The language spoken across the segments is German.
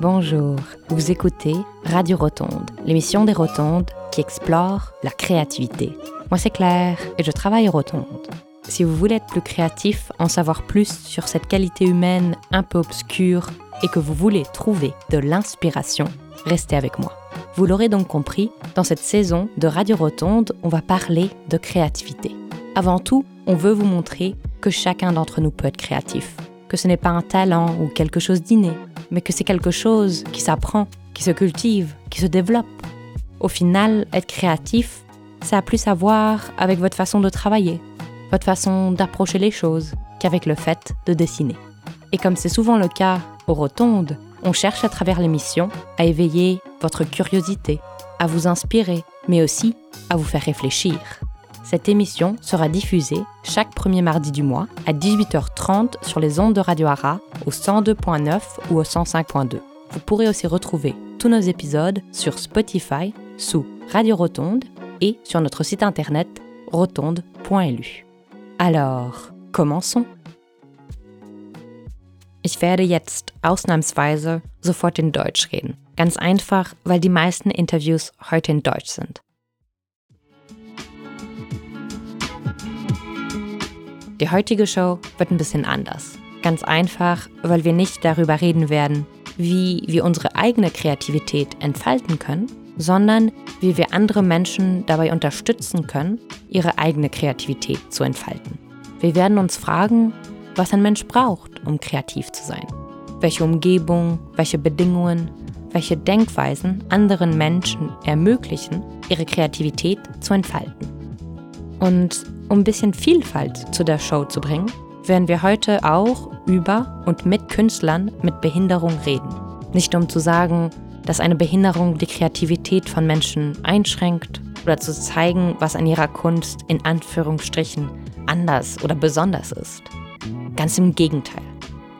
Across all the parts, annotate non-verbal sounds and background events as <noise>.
Bonjour, vous écoutez Radio Rotonde, l'émission des Rotondes qui explore la créativité. Moi c'est Claire et je travaille aux Rotondes. Si vous voulez être plus créatif, en savoir plus sur cette qualité humaine un peu obscure et que vous voulez trouver de l'inspiration, restez avec moi. Vous l'aurez donc compris, dans cette saison de Radio Rotonde, on va parler de créativité. Avant tout, on veut vous montrer que chacun d'entre nous peut être créatif, que ce n'est pas un talent ou quelque chose d'inné, mais que c'est quelque chose qui s'apprend, qui se cultive, qui se développe. Au final, être créatif, ça a plus à voir avec votre façon de travailler, votre façon d'approcher les choses, qu'avec le fait de dessiner. Et comme c'est souvent le cas aux rotondes, on cherche à travers l'émission à éveiller votre curiosité, à vous inspirer, mais aussi à vous faire réfléchir. Cette émission sera diffusée chaque premier mardi du mois à 18h30 sur les ondes de Radio Ara au 102.9 ou au 105.2. Vous pourrez aussi retrouver tous nos épisodes sur Spotify sous Radio Rotonde et sur notre site internet rotonde.lu. Alors, commençons. Ich werde jetzt ausnahmsweise sofort in Deutsch reden. Ganz einfach, weil die meisten Interviews heute in Deutsch sind. Die heutige Show wird ein bisschen anders. Ganz einfach, weil wir nicht darüber reden werden, wie wir unsere eigene Kreativität entfalten können, sondern wie wir andere Menschen dabei unterstützen können, ihre eigene Kreativität zu entfalten. Wir werden uns fragen, was ein Mensch braucht, um kreativ zu sein. Welche Umgebung, welche Bedingungen, welche Denkweisen anderen Menschen ermöglichen, ihre Kreativität zu entfalten. Und um ein bisschen Vielfalt zu der Show zu bringen, werden wir heute auch über und mit Künstlern mit Behinderung reden. Nicht um zu sagen, dass eine Behinderung die Kreativität von Menschen einschränkt oder zu zeigen, was an ihrer Kunst in Anführungsstrichen anders oder besonders ist. Ganz im Gegenteil.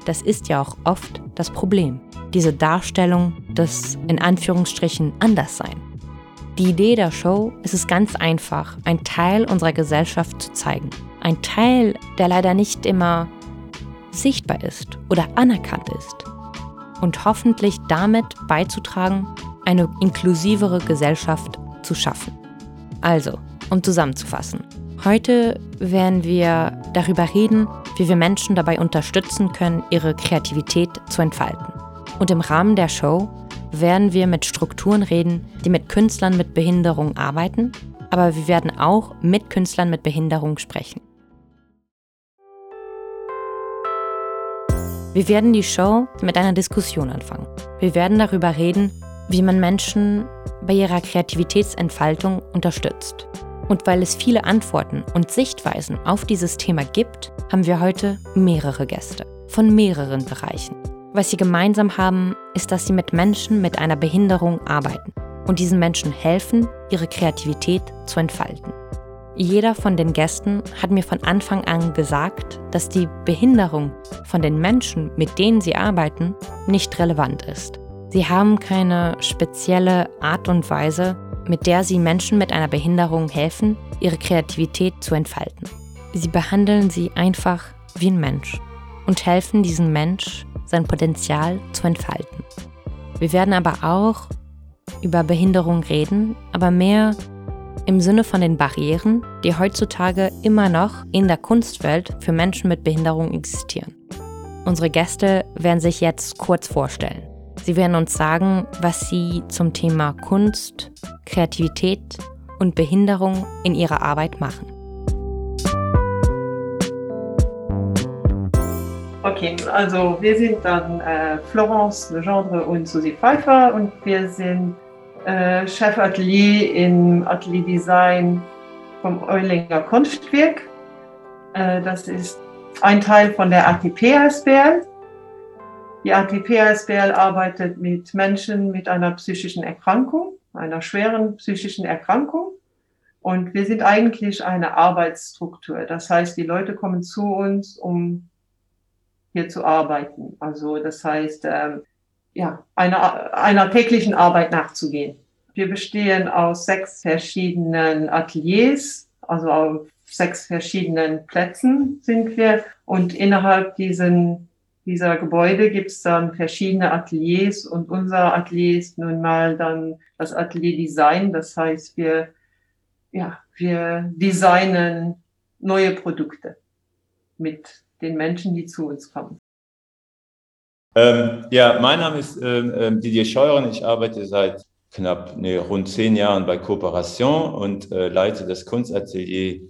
Das ist ja auch oft das Problem. Diese Darstellung des in Anführungsstrichen Anderssein. Die Idee der Show ist es ganz einfach, ein Teil unserer Gesellschaft zu zeigen. Ein Teil, der leider nicht immer sichtbar ist oder anerkannt ist. Und hoffentlich damit beizutragen, eine inklusivere Gesellschaft zu schaffen. Also, um zusammenzufassen. Heute werden wir darüber reden, wie wir Menschen dabei unterstützen können, ihre Kreativität zu entfalten. Und im Rahmen der Show werden wir mit Strukturen reden, die mit Künstlern mit Behinderung arbeiten, aber wir werden auch mit Künstlern mit Behinderung sprechen. Wir werden die Show mit einer Diskussion anfangen. Wir werden darüber reden, wie man Menschen bei ihrer Kreativitätsentfaltung unterstützt. Und weil es viele Antworten und Sichtweisen auf dieses Thema gibt, haben wir heute mehrere Gäste von mehreren Bereichen. Was sie gemeinsam haben, ist, dass sie mit Menschen mit einer Behinderung arbeiten und diesen Menschen helfen, ihre Kreativität zu entfalten. Jeder von den Gästen hat mir von Anfang an gesagt, dass die Behinderung von den Menschen, mit denen sie arbeiten, nicht relevant ist. Sie haben keine spezielle Art und Weise, mit der sie Menschen mit einer Behinderung helfen, ihre Kreativität zu entfalten. Sie behandeln sie einfach wie ein Mensch und helfen diesem Mensch, sein Potenzial zu entfalten. Wir werden aber auch über Behinderung reden, aber mehr im Sinne von den Barrieren, die heutzutage immer noch in der Kunstwelt für Menschen mit Behinderung existieren. Unsere Gäste werden sich jetzt kurz vorstellen. Sie werden uns sagen, was sie zum Thema Kunst, Kreativität und Behinderung in ihrer Arbeit machen. Okay, also wir sind dann äh, Florence Legendre und Susi Pfeiffer und wir sind äh, Chefatelier im Atelier Design vom Eulinger Kunstwerk. Äh, das ist ein Teil von der ATP SBL. Die ATP SBL arbeitet mit Menschen mit einer psychischen Erkrankung, einer schweren psychischen Erkrankung. Und wir sind eigentlich eine Arbeitsstruktur. Das heißt, die Leute kommen zu uns, um hier zu arbeiten. Also das heißt, ähm, ja, einer, einer täglichen Arbeit nachzugehen. Wir bestehen aus sechs verschiedenen Ateliers, also auf sechs verschiedenen Plätzen sind wir. Und innerhalb diesen dieser Gebäude gibt es dann verschiedene Ateliers und unser Atelier ist nun mal dann das Atelier Design. Das heißt, wir, ja, wir designen neue Produkte mit den Menschen, die zu uns kommen. Ähm, ja, mein Name ist ähm, ähm Didier Scheuren. Ich arbeite seit knapp nee, rund zehn Jahren bei Kooperation und äh, leite das Kunstatelier,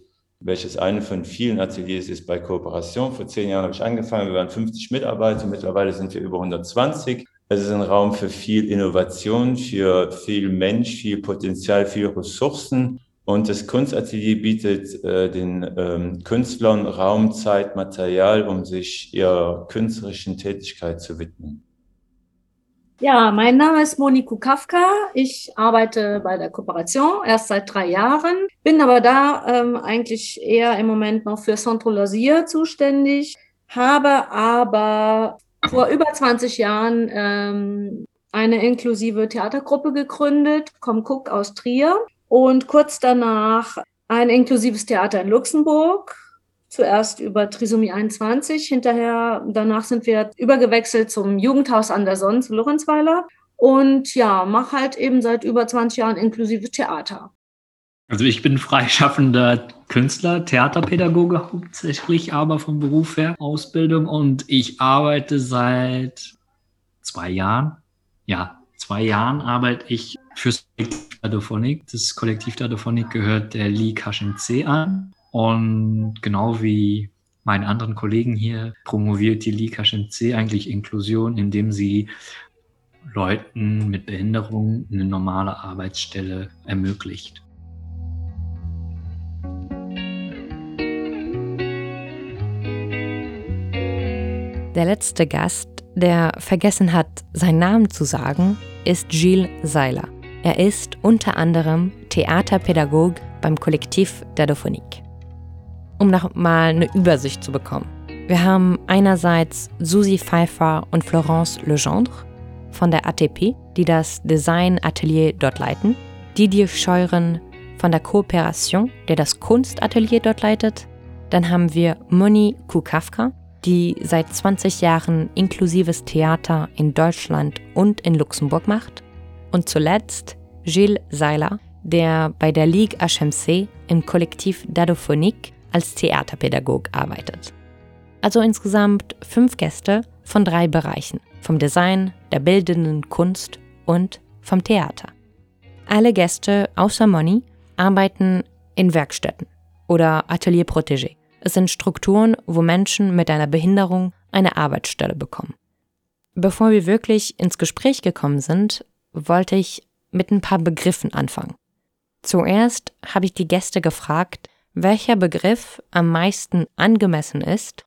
welches eine von vielen Ateliers ist bei Kooperation. Vor zehn Jahren habe ich angefangen, wir waren 50 Mitarbeiter, mittlerweile sind wir über 120. Es ist ein Raum für viel Innovation, für viel Mensch, viel Potenzial, viel Ressourcen. Und das Kunstatelier bietet äh, den ähm, Künstlern Raum, Zeit, Material, um sich ihrer künstlerischen Tätigkeit zu widmen. Ja, mein Name ist Moniku Kafka. Ich arbeite bei der Kooperation erst seit drei Jahren, bin aber da ähm, eigentlich eher im Moment noch für Centre Loisir zuständig, habe aber vor über 20 Jahren ähm, eine inklusive Theatergruppe gegründet, Komm Cook aus Trier und kurz danach ein inklusives Theater in Luxemburg Zuerst über Trisomie 21, hinterher, danach sind wir übergewechselt zum Jugendhaus an der Sonne zu Lorenzweiler. Und ja, mache halt eben seit über 20 Jahren inklusive Theater. Also ich bin freischaffender Künstler, Theaterpädagoge hauptsächlich, aber vom Beruf her Ausbildung und ich arbeite seit zwei Jahren, ja, zwei Jahren arbeite ich fürs Kollektiv Dadophonik. Das Kollektiv Dadophonik gehört der Lee C an und genau wie meine anderen Kollegen hier promoviert die Lika C eigentlich Inklusion, indem sie Leuten mit Behinderung eine normale Arbeitsstelle ermöglicht. Der letzte Gast, der vergessen hat, seinen Namen zu sagen, ist Gilles Seiler. Er ist unter anderem Theaterpädagog beim Kollektiv Dadophonik um noch mal eine Übersicht zu bekommen. Wir haben einerseits Susi Pfeiffer und Florence Legendre von der ATP, die das Design-Atelier dort leiten, Didier Scheuren von der Kooperation, der das Kunstatelier dort leitet. Dann haben wir Moni Kukafka, die seit 20 Jahren inklusives Theater in Deutschland und in Luxemburg macht. Und zuletzt Gilles Seiler, der bei der Ligue HMC im Kollektiv Dadophonique als Theaterpädagog arbeitet. Also insgesamt fünf Gäste von drei Bereichen, vom Design, der bildenden Kunst und vom Theater. Alle Gäste außer Moni arbeiten in Werkstätten oder Atelier Protégé. Es sind Strukturen, wo Menschen mit einer Behinderung eine Arbeitsstelle bekommen. Bevor wir wirklich ins Gespräch gekommen sind, wollte ich mit ein paar Begriffen anfangen. Zuerst habe ich die Gäste gefragt, welcher Begriff am meisten angemessen ist,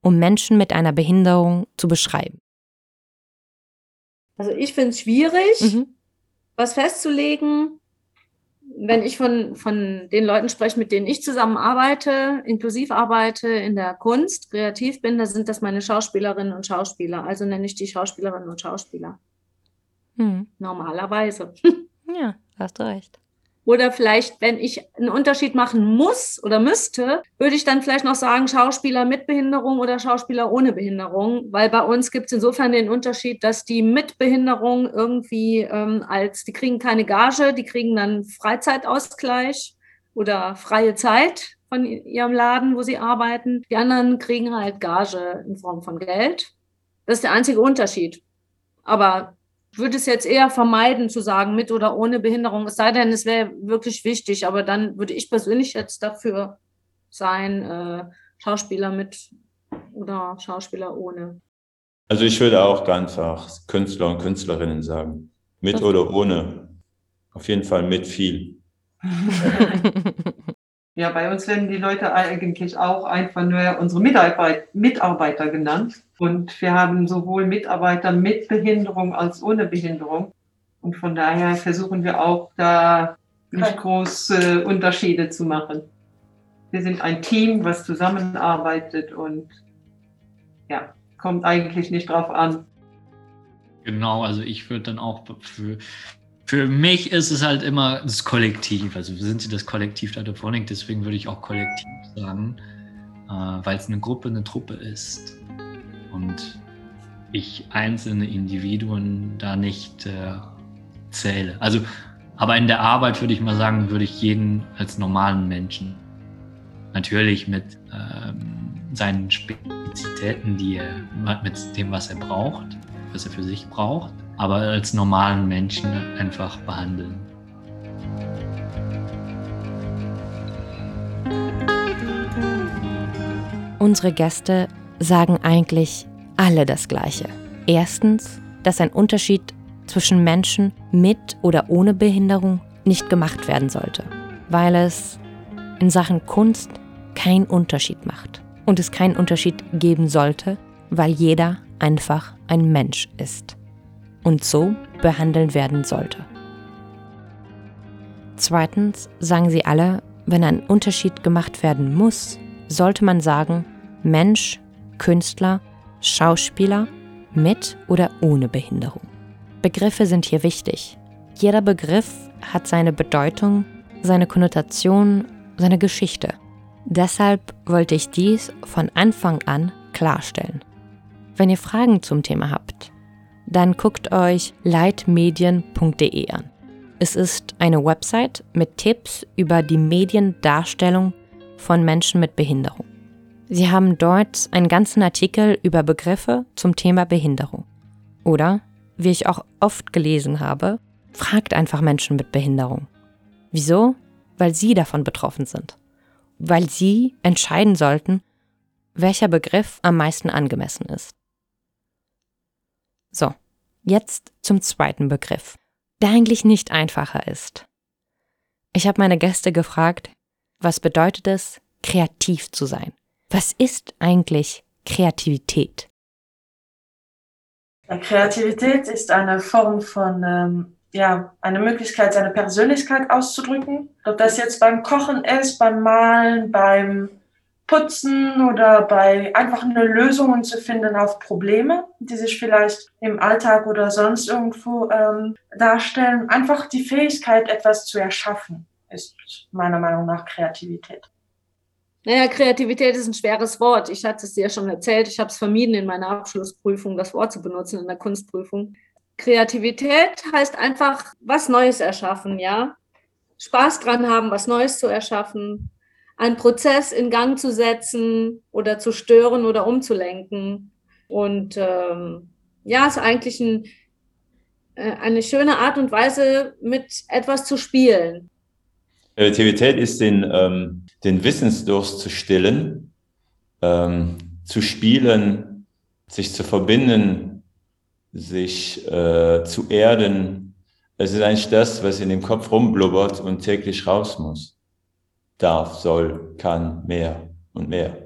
um Menschen mit einer Behinderung zu beschreiben? Also ich finde es schwierig, mhm. was festzulegen. Wenn ich von, von den Leuten spreche, mit denen ich zusammenarbeite, inklusiv arbeite in der Kunst, kreativ bin, da sind das meine Schauspielerinnen und Schauspieler. Also nenne ich die Schauspielerinnen und Schauspieler. Mhm. Normalerweise. Ja, hast du recht. Oder vielleicht, wenn ich einen Unterschied machen muss oder müsste, würde ich dann vielleicht noch sagen, Schauspieler mit Behinderung oder Schauspieler ohne Behinderung, weil bei uns gibt es insofern den Unterschied, dass die mit Behinderung irgendwie ähm, als, die kriegen keine Gage, die kriegen dann Freizeitausgleich oder freie Zeit von ihrem Laden, wo sie arbeiten. Die anderen kriegen halt Gage in Form von Geld. Das ist der einzige Unterschied. Aber würde es jetzt eher vermeiden zu sagen, mit oder ohne Behinderung, es sei denn, es wäre wirklich wichtig, aber dann würde ich persönlich jetzt dafür sein, äh, Schauspieler mit oder Schauspieler ohne. Also ich würde auch ganz einfach Künstler und Künstlerinnen sagen. Mit oder ohne. Auf jeden Fall mit viel. <laughs> Ja, bei uns werden die Leute eigentlich auch einfach nur unsere Mitarbeit Mitarbeiter genannt. Und wir haben sowohl Mitarbeiter mit Behinderung als ohne Behinderung. Und von daher versuchen wir auch da nicht große Unterschiede zu machen. Wir sind ein Team, was zusammenarbeitet und ja, kommt eigentlich nicht drauf an. Genau, also ich würde dann auch für für mich ist es halt immer das Kollektiv. Also sind sie das Kollektiv der Adophonik, deswegen würde ich auch Kollektiv sagen, äh, weil es eine Gruppe, eine Truppe ist. Und ich einzelne Individuen da nicht äh, zähle. Also, aber in der Arbeit würde ich mal sagen, würde ich jeden als normalen Menschen, natürlich mit ähm, seinen Spezitäten, die er mit dem, was er braucht, was er für sich braucht, aber als normalen Menschen einfach behandeln. Unsere Gäste sagen eigentlich alle das Gleiche. Erstens, dass ein Unterschied zwischen Menschen mit oder ohne Behinderung nicht gemacht werden sollte, weil es in Sachen Kunst keinen Unterschied macht und es keinen Unterschied geben sollte, weil jeder einfach ein Mensch ist und so behandelt werden sollte. Zweitens sagen sie alle, wenn ein Unterschied gemacht werden muss, sollte man sagen, Mensch, Künstler, Schauspieler mit oder ohne Behinderung. Begriffe sind hier wichtig. Jeder Begriff hat seine Bedeutung, seine Konnotation, seine Geschichte. Deshalb wollte ich dies von Anfang an klarstellen. Wenn ihr Fragen zum Thema habt, dann guckt euch leitmedien.de an. Es ist eine Website mit Tipps über die Mediendarstellung von Menschen mit Behinderung. Sie haben dort einen ganzen Artikel über Begriffe zum Thema Behinderung. Oder, wie ich auch oft gelesen habe, fragt einfach Menschen mit Behinderung. Wieso? Weil sie davon betroffen sind. Weil sie entscheiden sollten, welcher Begriff am meisten angemessen ist. So, jetzt zum zweiten Begriff, der eigentlich nicht einfacher ist. Ich habe meine Gäste gefragt, was bedeutet es, kreativ zu sein? Was ist eigentlich Kreativität? Kreativität ist eine Form von, ähm, ja, eine Möglichkeit, seine Persönlichkeit auszudrücken. Ob das jetzt beim Kochen ist, beim Malen, beim Putzen oder bei einfach eine Lösungen zu finden auf Probleme, die sich vielleicht im Alltag oder sonst irgendwo ähm, darstellen. Einfach die Fähigkeit, etwas zu erschaffen, ist meiner Meinung nach Kreativität. Naja, Kreativität ist ein schweres Wort. Ich hatte es dir ja schon erzählt. Ich habe es vermieden, in meiner Abschlussprüfung das Wort zu benutzen, in der Kunstprüfung. Kreativität heißt einfach was Neues erschaffen, ja. Spaß dran haben, was Neues zu erschaffen, einen Prozess in Gang zu setzen oder zu stören oder umzulenken. Und ähm, ja, ist eigentlich ein, äh, eine schöne Art und Weise, mit etwas zu spielen. Kreativität ist den, ähm, den Wissensdurst zu stillen, ähm, zu spielen, sich zu verbinden, sich äh, zu erden. Es ist eigentlich das, was in dem Kopf rumblubbert und täglich raus muss. Darf, soll, kann, mehr und mehr.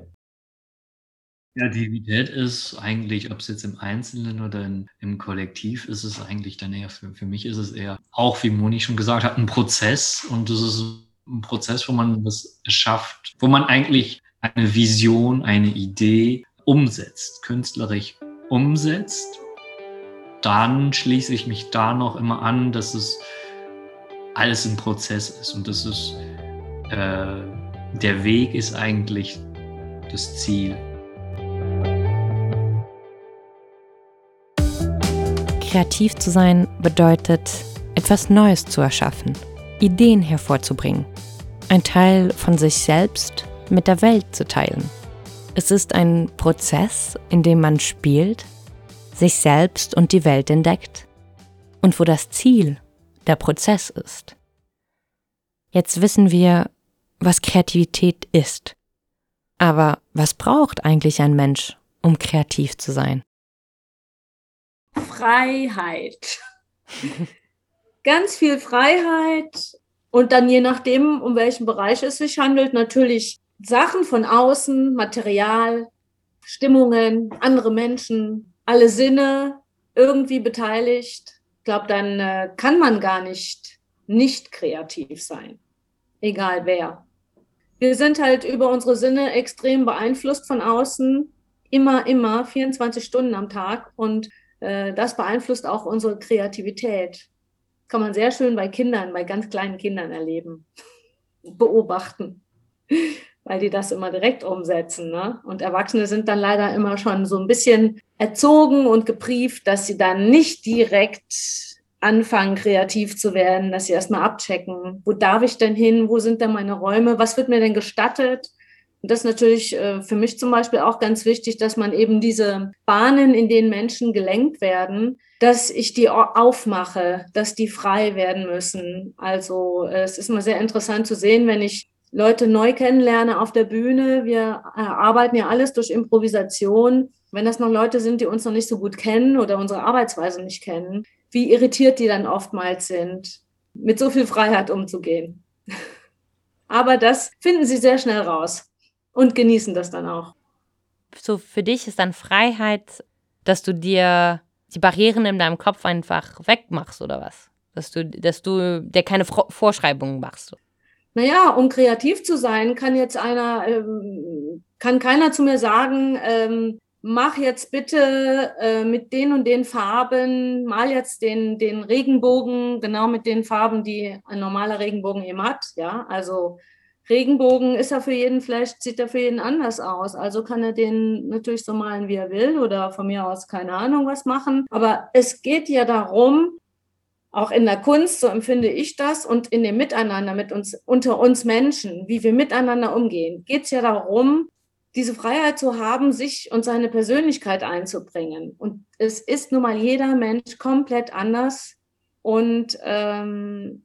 Kreativität ist eigentlich, ob es jetzt im Einzelnen oder in, im Kollektiv ist, es eigentlich dann eher, für, für mich ist es eher, auch wie Moni schon gesagt hat, ein Prozess und das ist ein Prozess, wo man was schafft, wo man eigentlich eine Vision, eine Idee umsetzt, künstlerisch umsetzt. Dann schließe ich mich da noch immer an, dass es alles ein Prozess ist und dass es äh, der Weg ist eigentlich das Ziel. Kreativ zu sein bedeutet, etwas Neues zu erschaffen, Ideen hervorzubringen, ein Teil von sich selbst mit der Welt zu teilen. Es ist ein Prozess, in dem man spielt, sich selbst und die Welt entdeckt und wo das Ziel der Prozess ist. Jetzt wissen wir, was Kreativität ist. Aber was braucht eigentlich ein Mensch, um kreativ zu sein? Freiheit. Ganz viel Freiheit und dann je nachdem, um welchen Bereich es sich handelt, natürlich Sachen von außen, Material, Stimmungen, andere Menschen, alle Sinne irgendwie beteiligt. Ich glaube, dann äh, kann man gar nicht nicht kreativ sein, egal wer. Wir sind halt über unsere Sinne extrem beeinflusst von außen, immer, immer, 24 Stunden am Tag. Und das beeinflusst auch unsere Kreativität. Kann man sehr schön bei Kindern, bei ganz kleinen Kindern erleben, <laughs> beobachten. weil die das immer direkt umsetzen. Ne? Und Erwachsene sind dann leider immer schon so ein bisschen erzogen und geprieft, dass sie dann nicht direkt anfangen, kreativ zu werden, dass sie erstmal abchecken, wo darf ich denn hin, wo sind denn meine Räume, was wird mir denn gestattet. Das ist natürlich äh, für mich zum Beispiel auch ganz wichtig, dass man eben diese Bahnen, in denen Menschen gelenkt werden, dass ich die aufmache, dass die frei werden müssen. Also äh, es ist immer sehr interessant zu sehen, wenn ich Leute neu kennenlerne auf der Bühne. Wir äh, arbeiten ja alles durch Improvisation. Wenn das noch Leute sind, die uns noch nicht so gut kennen oder unsere Arbeitsweise nicht kennen, wie irritiert die dann oftmals sind, mit so viel Freiheit umzugehen. <laughs> Aber das finden sie sehr schnell raus und genießen das dann auch. So für dich ist dann Freiheit, dass du dir die Barrieren in deinem Kopf einfach wegmachst oder was? Dass du, dass du dir keine Vorschreibungen machst. Naja, um kreativ zu sein, kann jetzt einer, ähm, kann keiner zu mir sagen, ähm, mach jetzt bitte äh, mit den und den Farben, mal jetzt den, den Regenbogen genau mit den Farben, die ein normaler Regenbogen eben hat. Ja, also Regenbogen ist er für jeden, vielleicht sieht er für jeden anders aus. Also kann er den natürlich so malen, wie er will oder von mir aus keine Ahnung was machen. Aber es geht ja darum, auch in der Kunst, so empfinde ich das, und in dem Miteinander mit uns, unter uns Menschen, wie wir miteinander umgehen, geht es ja darum, diese Freiheit zu haben, sich und seine Persönlichkeit einzubringen. Und es ist nun mal jeder Mensch komplett anders. Und ähm,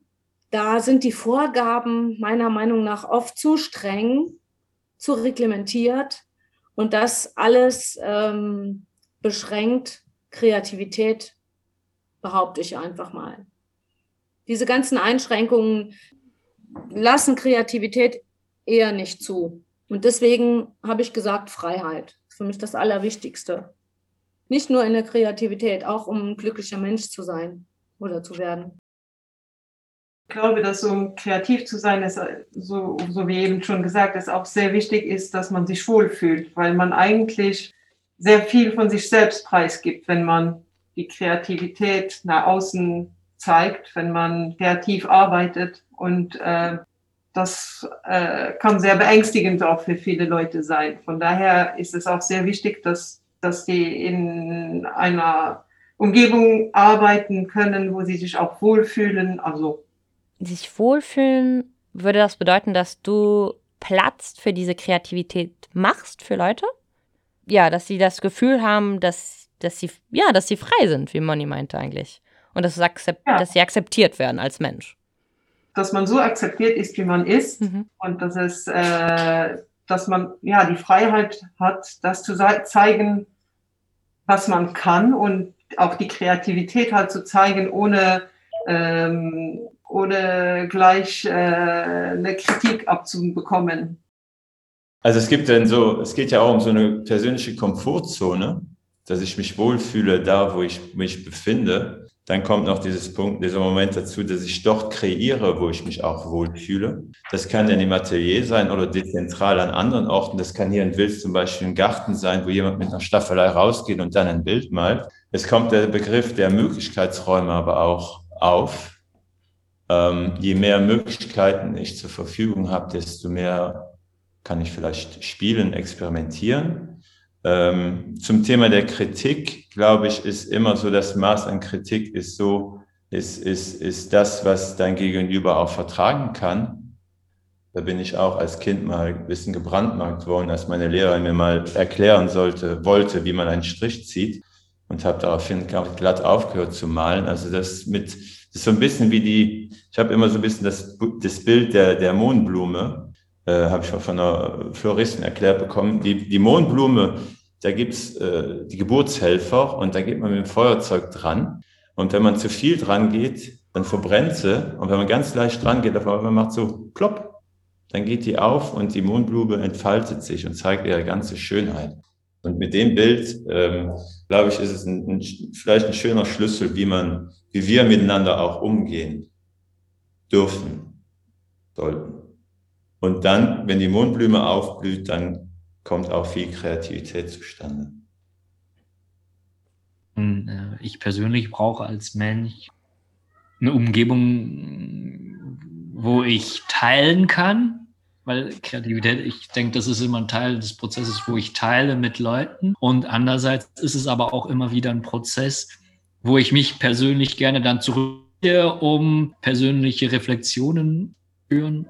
da sind die Vorgaben meiner Meinung nach oft zu streng, zu reglementiert. Und das alles ähm, beschränkt Kreativität, behaupte ich einfach mal. Diese ganzen Einschränkungen lassen Kreativität eher nicht zu. Und deswegen habe ich gesagt, Freiheit. ist Für mich das Allerwichtigste. Nicht nur in der Kreativität, auch um ein glücklicher Mensch zu sein oder zu werden. Ich glaube, dass um kreativ zu sein, ist, so, so wie eben schon gesagt, ist auch sehr wichtig ist, dass man sich wohlfühlt, weil man eigentlich sehr viel von sich selbst preisgibt, wenn man die Kreativität nach außen zeigt, wenn man kreativ arbeitet und äh, das äh, kann sehr beängstigend auch für viele Leute sein. Von daher ist es auch sehr wichtig, dass, dass die in einer Umgebung arbeiten können, wo sie sich auch wohlfühlen. Also sich wohlfühlen würde das bedeuten, dass du Platz für diese Kreativität machst für Leute? Ja, dass sie das Gefühl haben, dass, dass sie ja, dass sie frei sind, wie Moni meinte eigentlich. Und dass, ja. dass sie akzeptiert werden als Mensch dass man so akzeptiert ist, wie man ist mhm. und dass es, äh, dass man ja die Freiheit hat, das zu zeigen, was man kann und auch die Kreativität halt zu zeigen, ohne ähm, ohne gleich äh, eine Kritik abzubekommen. Also es gibt dann so, es geht ja auch um so eine persönliche Komfortzone, dass ich mich wohlfühle da, wo ich mich befinde. Dann kommt noch dieses Punkt, dieser Moment dazu, dass ich dort kreiere, wo ich mich auch wohlfühle. Das kann dann im Atelier sein oder dezentral an anderen Orten. Das kann hier ein Bild zum Beispiel ein Garten sein, wo jemand mit einer Staffelei rausgeht und dann ein Bild malt. Es kommt der Begriff der Möglichkeitsräume aber auch auf. Ähm, je mehr Möglichkeiten ich zur Verfügung habe, desto mehr kann ich vielleicht spielen, experimentieren. Ähm, zum Thema der Kritik, glaube ich, ist immer so, das Maß an Kritik ist so, ist, ist, ist das, was dein Gegenüber auch vertragen kann. Da bin ich auch als Kind mal ein bisschen gebrandmarkt worden, als meine Lehrerin mir mal erklären sollte, wollte, wie man einen Strich zieht und habe daraufhin glatt aufgehört zu malen. Also das mit, das ist so ein bisschen wie die, ich habe immer so ein bisschen das, das Bild der, der Mohnblume, äh, habe ich mal von einer Floristin erklärt bekommen. Die, die Mohnblume, da gibt's äh, die Geburtshelfer und da geht man mit dem Feuerzeug dran. Und wenn man zu viel dran geht, dann verbrennt sie. Und wenn man ganz leicht dran geht, auf einmal macht so plopp, dann geht die auf und die Mondblume entfaltet sich und zeigt ihre ganze Schönheit. Und mit dem Bild, ähm, glaube ich, ist es ein, ein, vielleicht ein schöner Schlüssel, wie man, wie wir miteinander auch umgehen dürfen, sollten. Und dann, wenn die Mondblume aufblüht, dann kommt auch viel Kreativität zustande. Und, äh, ich persönlich brauche als Mensch eine Umgebung, wo ich teilen kann, weil Kreativität, ich denke, das ist immer ein Teil des Prozesses, wo ich teile mit Leuten. Und andererseits ist es aber auch immer wieder ein Prozess, wo ich mich persönlich gerne dann zurückziehe, um persönliche Reflexionen führen.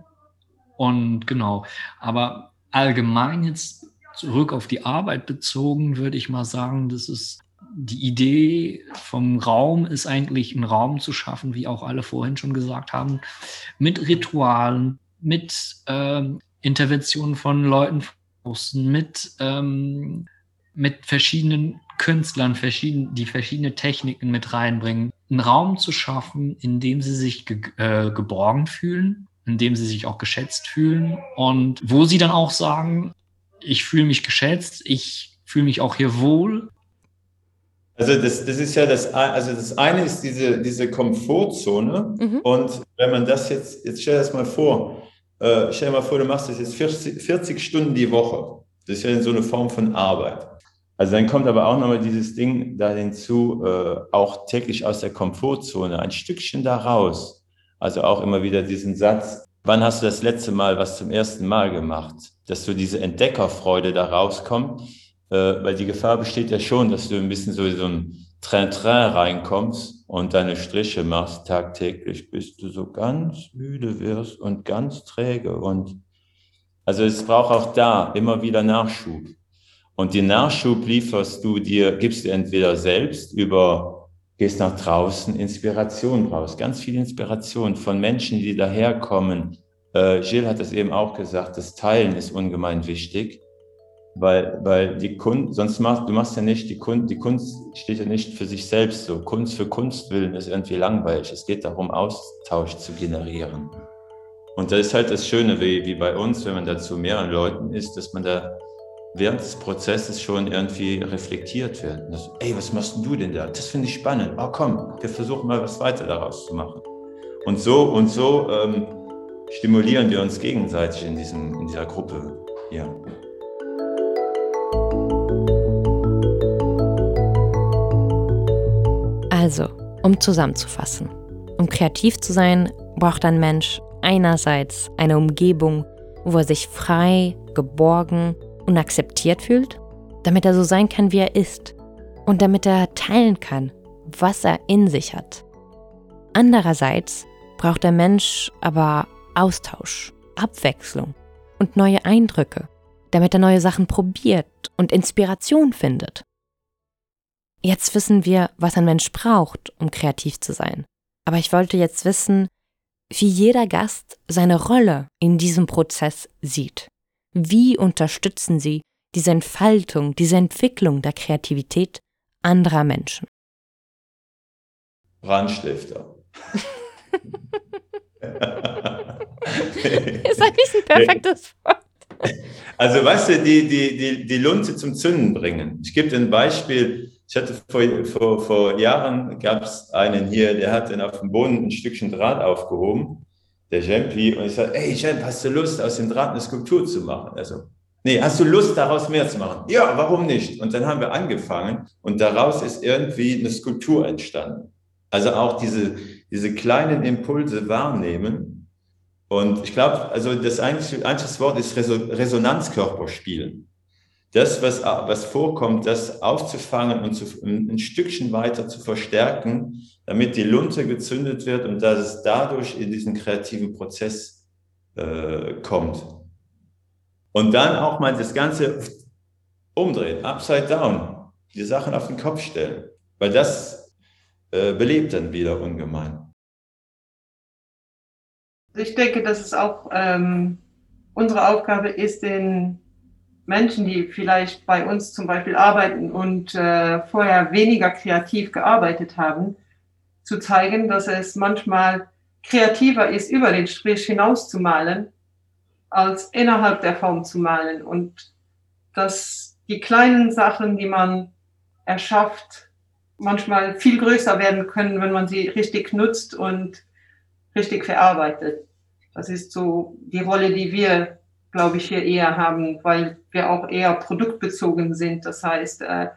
Und genau, aber allgemein jetzt zurück auf die Arbeit bezogen, würde ich mal sagen, das ist die Idee vom Raum ist eigentlich einen Raum zu schaffen, wie auch alle vorhin schon gesagt haben, mit Ritualen, mit ähm, Interventionen von Leuten außen, mit, ähm, mit verschiedenen Künstlern, verschieden, die verschiedene Techniken mit reinbringen, einen Raum zu schaffen, in dem sie sich ge äh, geborgen fühlen, in dem sie sich auch geschätzt fühlen und wo sie dann auch sagen, ich fühle mich geschätzt, ich fühle mich auch hier wohl. Also das, das ist ja das, also das eine ist diese, diese Komfortzone mhm. und wenn man das jetzt, jetzt stell dir das mal vor, äh, stell dir mal vor, du machst das jetzt 40, 40 Stunden die Woche. Das ist ja so eine Form von Arbeit. Also dann kommt aber auch nochmal dieses Ding da hinzu, äh, auch täglich aus der Komfortzone, ein Stückchen da raus. Also auch immer wieder diesen Satz, wann hast du das letzte Mal was zum ersten Mal gemacht? Dass so diese Entdeckerfreude da rauskommt, äh, weil die Gefahr besteht ja schon, dass du ein bisschen so, so ein Train-Train reinkommst und deine Striche machst tagtäglich, bis du so ganz müde wirst und ganz träge. Und also es braucht auch da immer wieder Nachschub. Und den Nachschub lieferst du dir, gibst du entweder selbst über, gehst nach draußen, Inspiration brauchst, ganz viel Inspiration von Menschen, die daherkommen. Äh, Gilles hat es eben auch gesagt, das Teilen ist ungemein wichtig, weil, weil die Kunst, sonst machst du machst ja nicht, die Kunst, die Kunst steht ja nicht für sich selbst so. Kunst für Kunst willen ist irgendwie langweilig. Es geht darum, Austausch zu generieren. Und das ist halt das Schöne, wie, wie bei uns, wenn man da zu mehreren Leuten ist, dass man da während des Prozesses schon irgendwie reflektiert wird. Das, Ey, was machst du denn da? Das finde ich spannend. Oh komm, wir versuchen mal was weiter daraus zu machen. Und so und so ähm, stimulieren wir uns gegenseitig in, diesem, in dieser Gruppe hier. Also, um zusammenzufassen. Um kreativ zu sein, braucht ein Mensch einerseits eine Umgebung, wo er sich frei, geborgen und akzeptiert fühlt, damit er so sein kann, wie er ist und damit er teilen kann, was er in sich hat. Andererseits braucht der Mensch aber Austausch, Abwechslung und neue Eindrücke, damit er neue Sachen probiert und Inspiration findet. Jetzt wissen wir, was ein Mensch braucht, um kreativ zu sein. Aber ich wollte jetzt wissen, wie jeder Gast seine Rolle in diesem Prozess sieht. Wie unterstützen Sie diese Entfaltung, diese Entwicklung der Kreativität anderer Menschen? Brandstifter. <laughs> <laughs> ist eigentlich ein perfektes Wort. Also, weißt du, die, die, die, die Lunte zum Zünden bringen. Ich gebe dir ein Beispiel. Ich hatte vor, vor, vor Jahren gab es einen hier, der hat dann auf dem Boden ein Stückchen Draht aufgehoben der Jempi und ich sage, ey Jemp, hast du Lust, aus dem Draht eine Skulptur zu machen? Also, nee, hast du Lust, daraus mehr zu machen? Ja, warum nicht? Und dann haben wir angefangen und daraus ist irgendwie eine Skulptur entstanden. Also auch diese, diese kleinen Impulse wahrnehmen. Und ich glaube, also das einzige, Wort ist Resonanzkörper spielen das, was, was vorkommt, das aufzufangen und zu, ein Stückchen weiter zu verstärken, damit die Lunte gezündet wird und dass es dadurch in diesen kreativen Prozess äh, kommt. Und dann auch mal das Ganze umdrehen, upside down, die Sachen auf den Kopf stellen, weil das äh, belebt dann wieder ungemein. Ich denke, dass es auch ähm, unsere Aufgabe ist, den Menschen, die vielleicht bei uns zum Beispiel arbeiten und äh, vorher weniger kreativ gearbeitet haben, zu zeigen, dass es manchmal kreativer ist, über den Strich hinaus zu malen, als innerhalb der Form zu malen. Und dass die kleinen Sachen, die man erschafft, manchmal viel größer werden können, wenn man sie richtig nutzt und richtig verarbeitet. Das ist so die Rolle, die wir glaube ich, hier eher haben, weil wir auch eher produktbezogen sind. Das heißt, äh,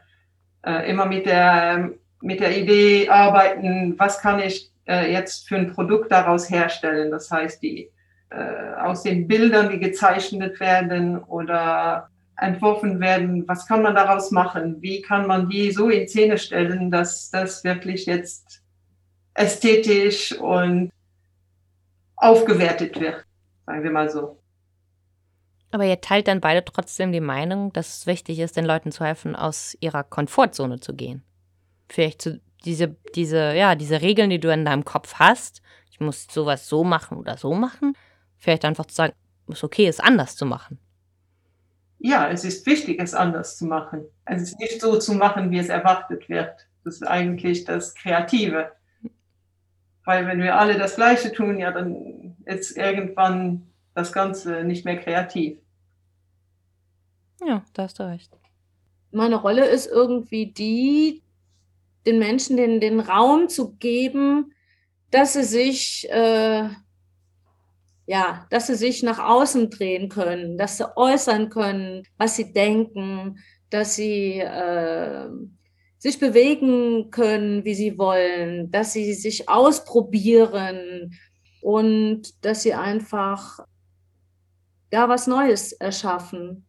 äh, immer mit der, mit der Idee arbeiten, was kann ich äh, jetzt für ein Produkt daraus herstellen. Das heißt, die, äh, aus den Bildern, die gezeichnet werden oder entworfen werden, was kann man daraus machen? Wie kann man die so in Szene stellen, dass das wirklich jetzt ästhetisch und aufgewertet wird, sagen wir mal so. Aber ihr teilt dann beide trotzdem die Meinung, dass es wichtig ist, den Leuten zu helfen, aus ihrer Komfortzone zu gehen. Vielleicht zu, diese, diese, ja, diese Regeln, die du in deinem Kopf hast, ich muss sowas so machen oder so machen, vielleicht einfach zu sagen, es ist okay, es anders zu machen. Ja, es ist wichtig, es anders zu machen. Es ist nicht so zu machen, wie es erwartet wird. Das ist eigentlich das Kreative. Weil wenn wir alle das Gleiche tun, ja, dann ist irgendwann das Ganze nicht mehr kreativ. Ja, da hast du recht. Meine Rolle ist irgendwie die, den Menschen den, den Raum zu geben, dass sie sich, äh, ja, dass sie sich nach außen drehen können, dass sie äußern können, was sie denken, dass sie äh, sich bewegen können, wie sie wollen, dass sie sich ausprobieren und dass sie einfach ja was Neues erschaffen.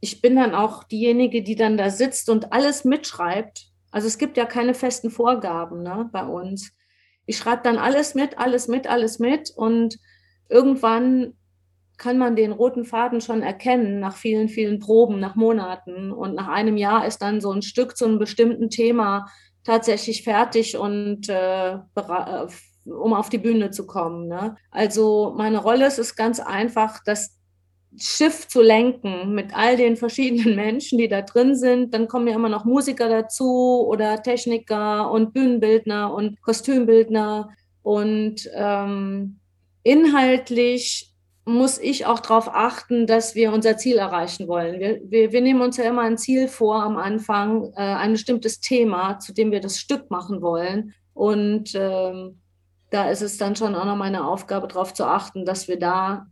Ich bin dann auch diejenige, die dann da sitzt und alles mitschreibt. Also es gibt ja keine festen Vorgaben ne, bei uns. Ich schreibe dann alles mit, alles mit, alles mit und irgendwann kann man den roten Faden schon erkennen nach vielen, vielen Proben, nach Monaten. Und nach einem Jahr ist dann so ein Stück zu einem bestimmten Thema tatsächlich fertig und äh, äh, um auf die Bühne zu kommen. Ne? Also meine Rolle ist es ganz einfach, das Schiff zu lenken mit all den verschiedenen <laughs> Menschen, die da drin sind. Dann kommen ja immer noch Musiker dazu oder Techniker und Bühnenbildner und Kostümbildner. Und ähm, inhaltlich muss ich auch darauf achten, dass wir unser Ziel erreichen wollen. Wir, wir, wir nehmen uns ja immer ein Ziel vor am Anfang, äh, ein bestimmtes Thema, zu dem wir das Stück machen wollen. Und ähm, da ist es dann schon auch noch meine Aufgabe, darauf zu achten, dass wir da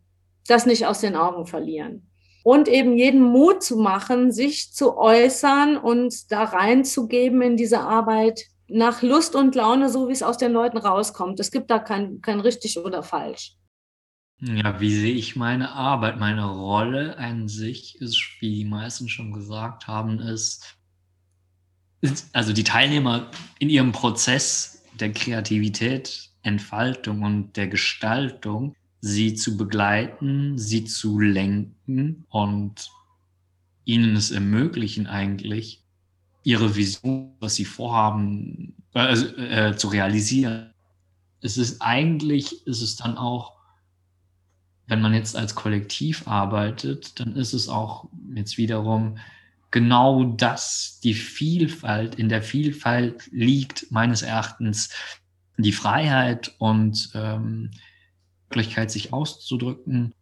das nicht aus den Augen verlieren. Und eben jeden Mut zu machen, sich zu äußern und da reinzugeben in diese Arbeit nach Lust und Laune, so wie es aus den Leuten rauskommt. Es gibt da kein, kein richtig oder falsch. Ja, wie sehe ich meine Arbeit? Meine Rolle an sich ist, wie die meisten schon gesagt haben, ist, also die Teilnehmer in ihrem Prozess der Kreativität, Entfaltung und der Gestaltung, sie zu begleiten, sie zu lenken und ihnen es ermöglichen eigentlich, ihre Vision, was sie vorhaben, äh, äh, zu realisieren. Es ist eigentlich, ist es dann auch wenn man jetzt als Kollektiv arbeitet, dann ist es auch jetzt wiederum genau das, die Vielfalt. In der Vielfalt liegt meines Erachtens die Freiheit und ähm, Möglichkeit, sich auszudrücken.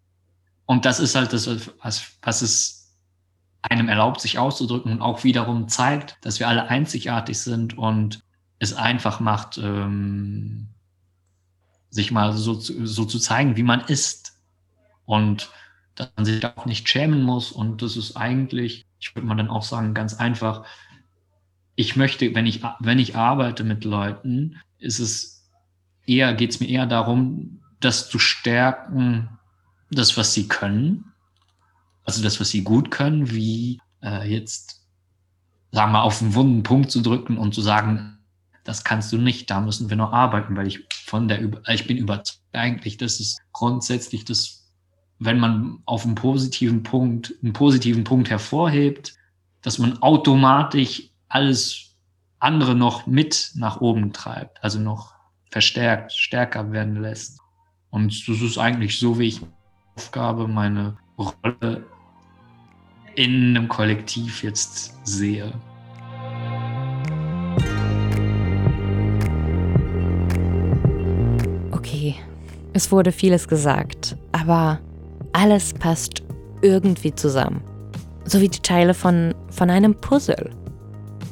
Und das ist halt das, was, was es einem erlaubt, sich auszudrücken und auch wiederum zeigt, dass wir alle einzigartig sind und es einfach macht, ähm, sich mal so, so zu zeigen, wie man ist und dass man sich auch nicht schämen muss. Und das ist eigentlich, ich würde mal dann auch sagen, ganz einfach. Ich möchte, wenn ich, wenn ich arbeite mit Leuten, ist es eher, geht es mir eher darum, das zu stärken, das, was sie können. Also das, was sie gut können, wie äh, jetzt, sagen wir, auf einen wunden Punkt zu drücken und zu sagen, das kannst du nicht, da müssen wir noch arbeiten, weil ich von der, ich bin überzeugt eigentlich, dass es grundsätzlich das wenn man auf einen positiven Punkt, einen positiven Punkt hervorhebt, dass man automatisch alles andere noch mit nach oben treibt, also noch verstärkt, stärker werden lässt. Und das ist eigentlich so, wie ich Aufgabe, meine Rolle in einem Kollektiv jetzt sehe. Okay, es wurde vieles gesagt, aber alles passt irgendwie zusammen. So wie die Teile von, von einem Puzzle.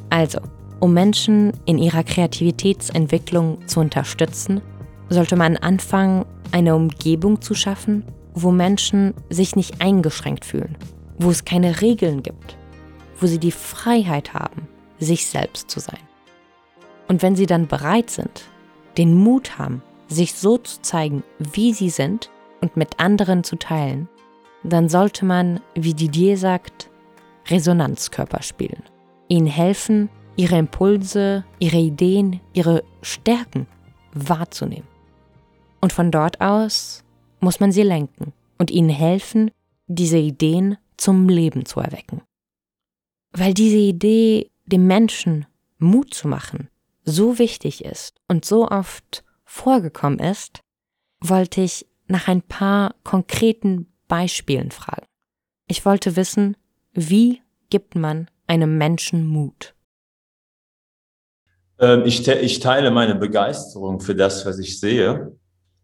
Also, um Menschen in ihrer Kreativitätsentwicklung zu unterstützen, sollte man anfangen, eine Umgebung zu schaffen, wo Menschen sich nicht eingeschränkt fühlen, wo es keine Regeln gibt, wo sie die Freiheit haben, sich selbst zu sein. Und wenn sie dann bereit sind, den Mut haben, sich so zu zeigen, wie sie sind, und mit anderen zu teilen, dann sollte man, wie Didier sagt, Resonanzkörper spielen. Ihnen helfen, ihre Impulse, ihre Ideen, ihre Stärken wahrzunehmen. Und von dort aus muss man sie lenken und ihnen helfen, diese Ideen zum Leben zu erwecken. Weil diese Idee, dem Menschen Mut zu machen, so wichtig ist und so oft vorgekommen ist, wollte ich nach ein paar konkreten Beispielen fragen. Ich wollte wissen, wie gibt man einem Menschen Mut? Ähm, ich, te ich teile meine Begeisterung für das, was ich sehe.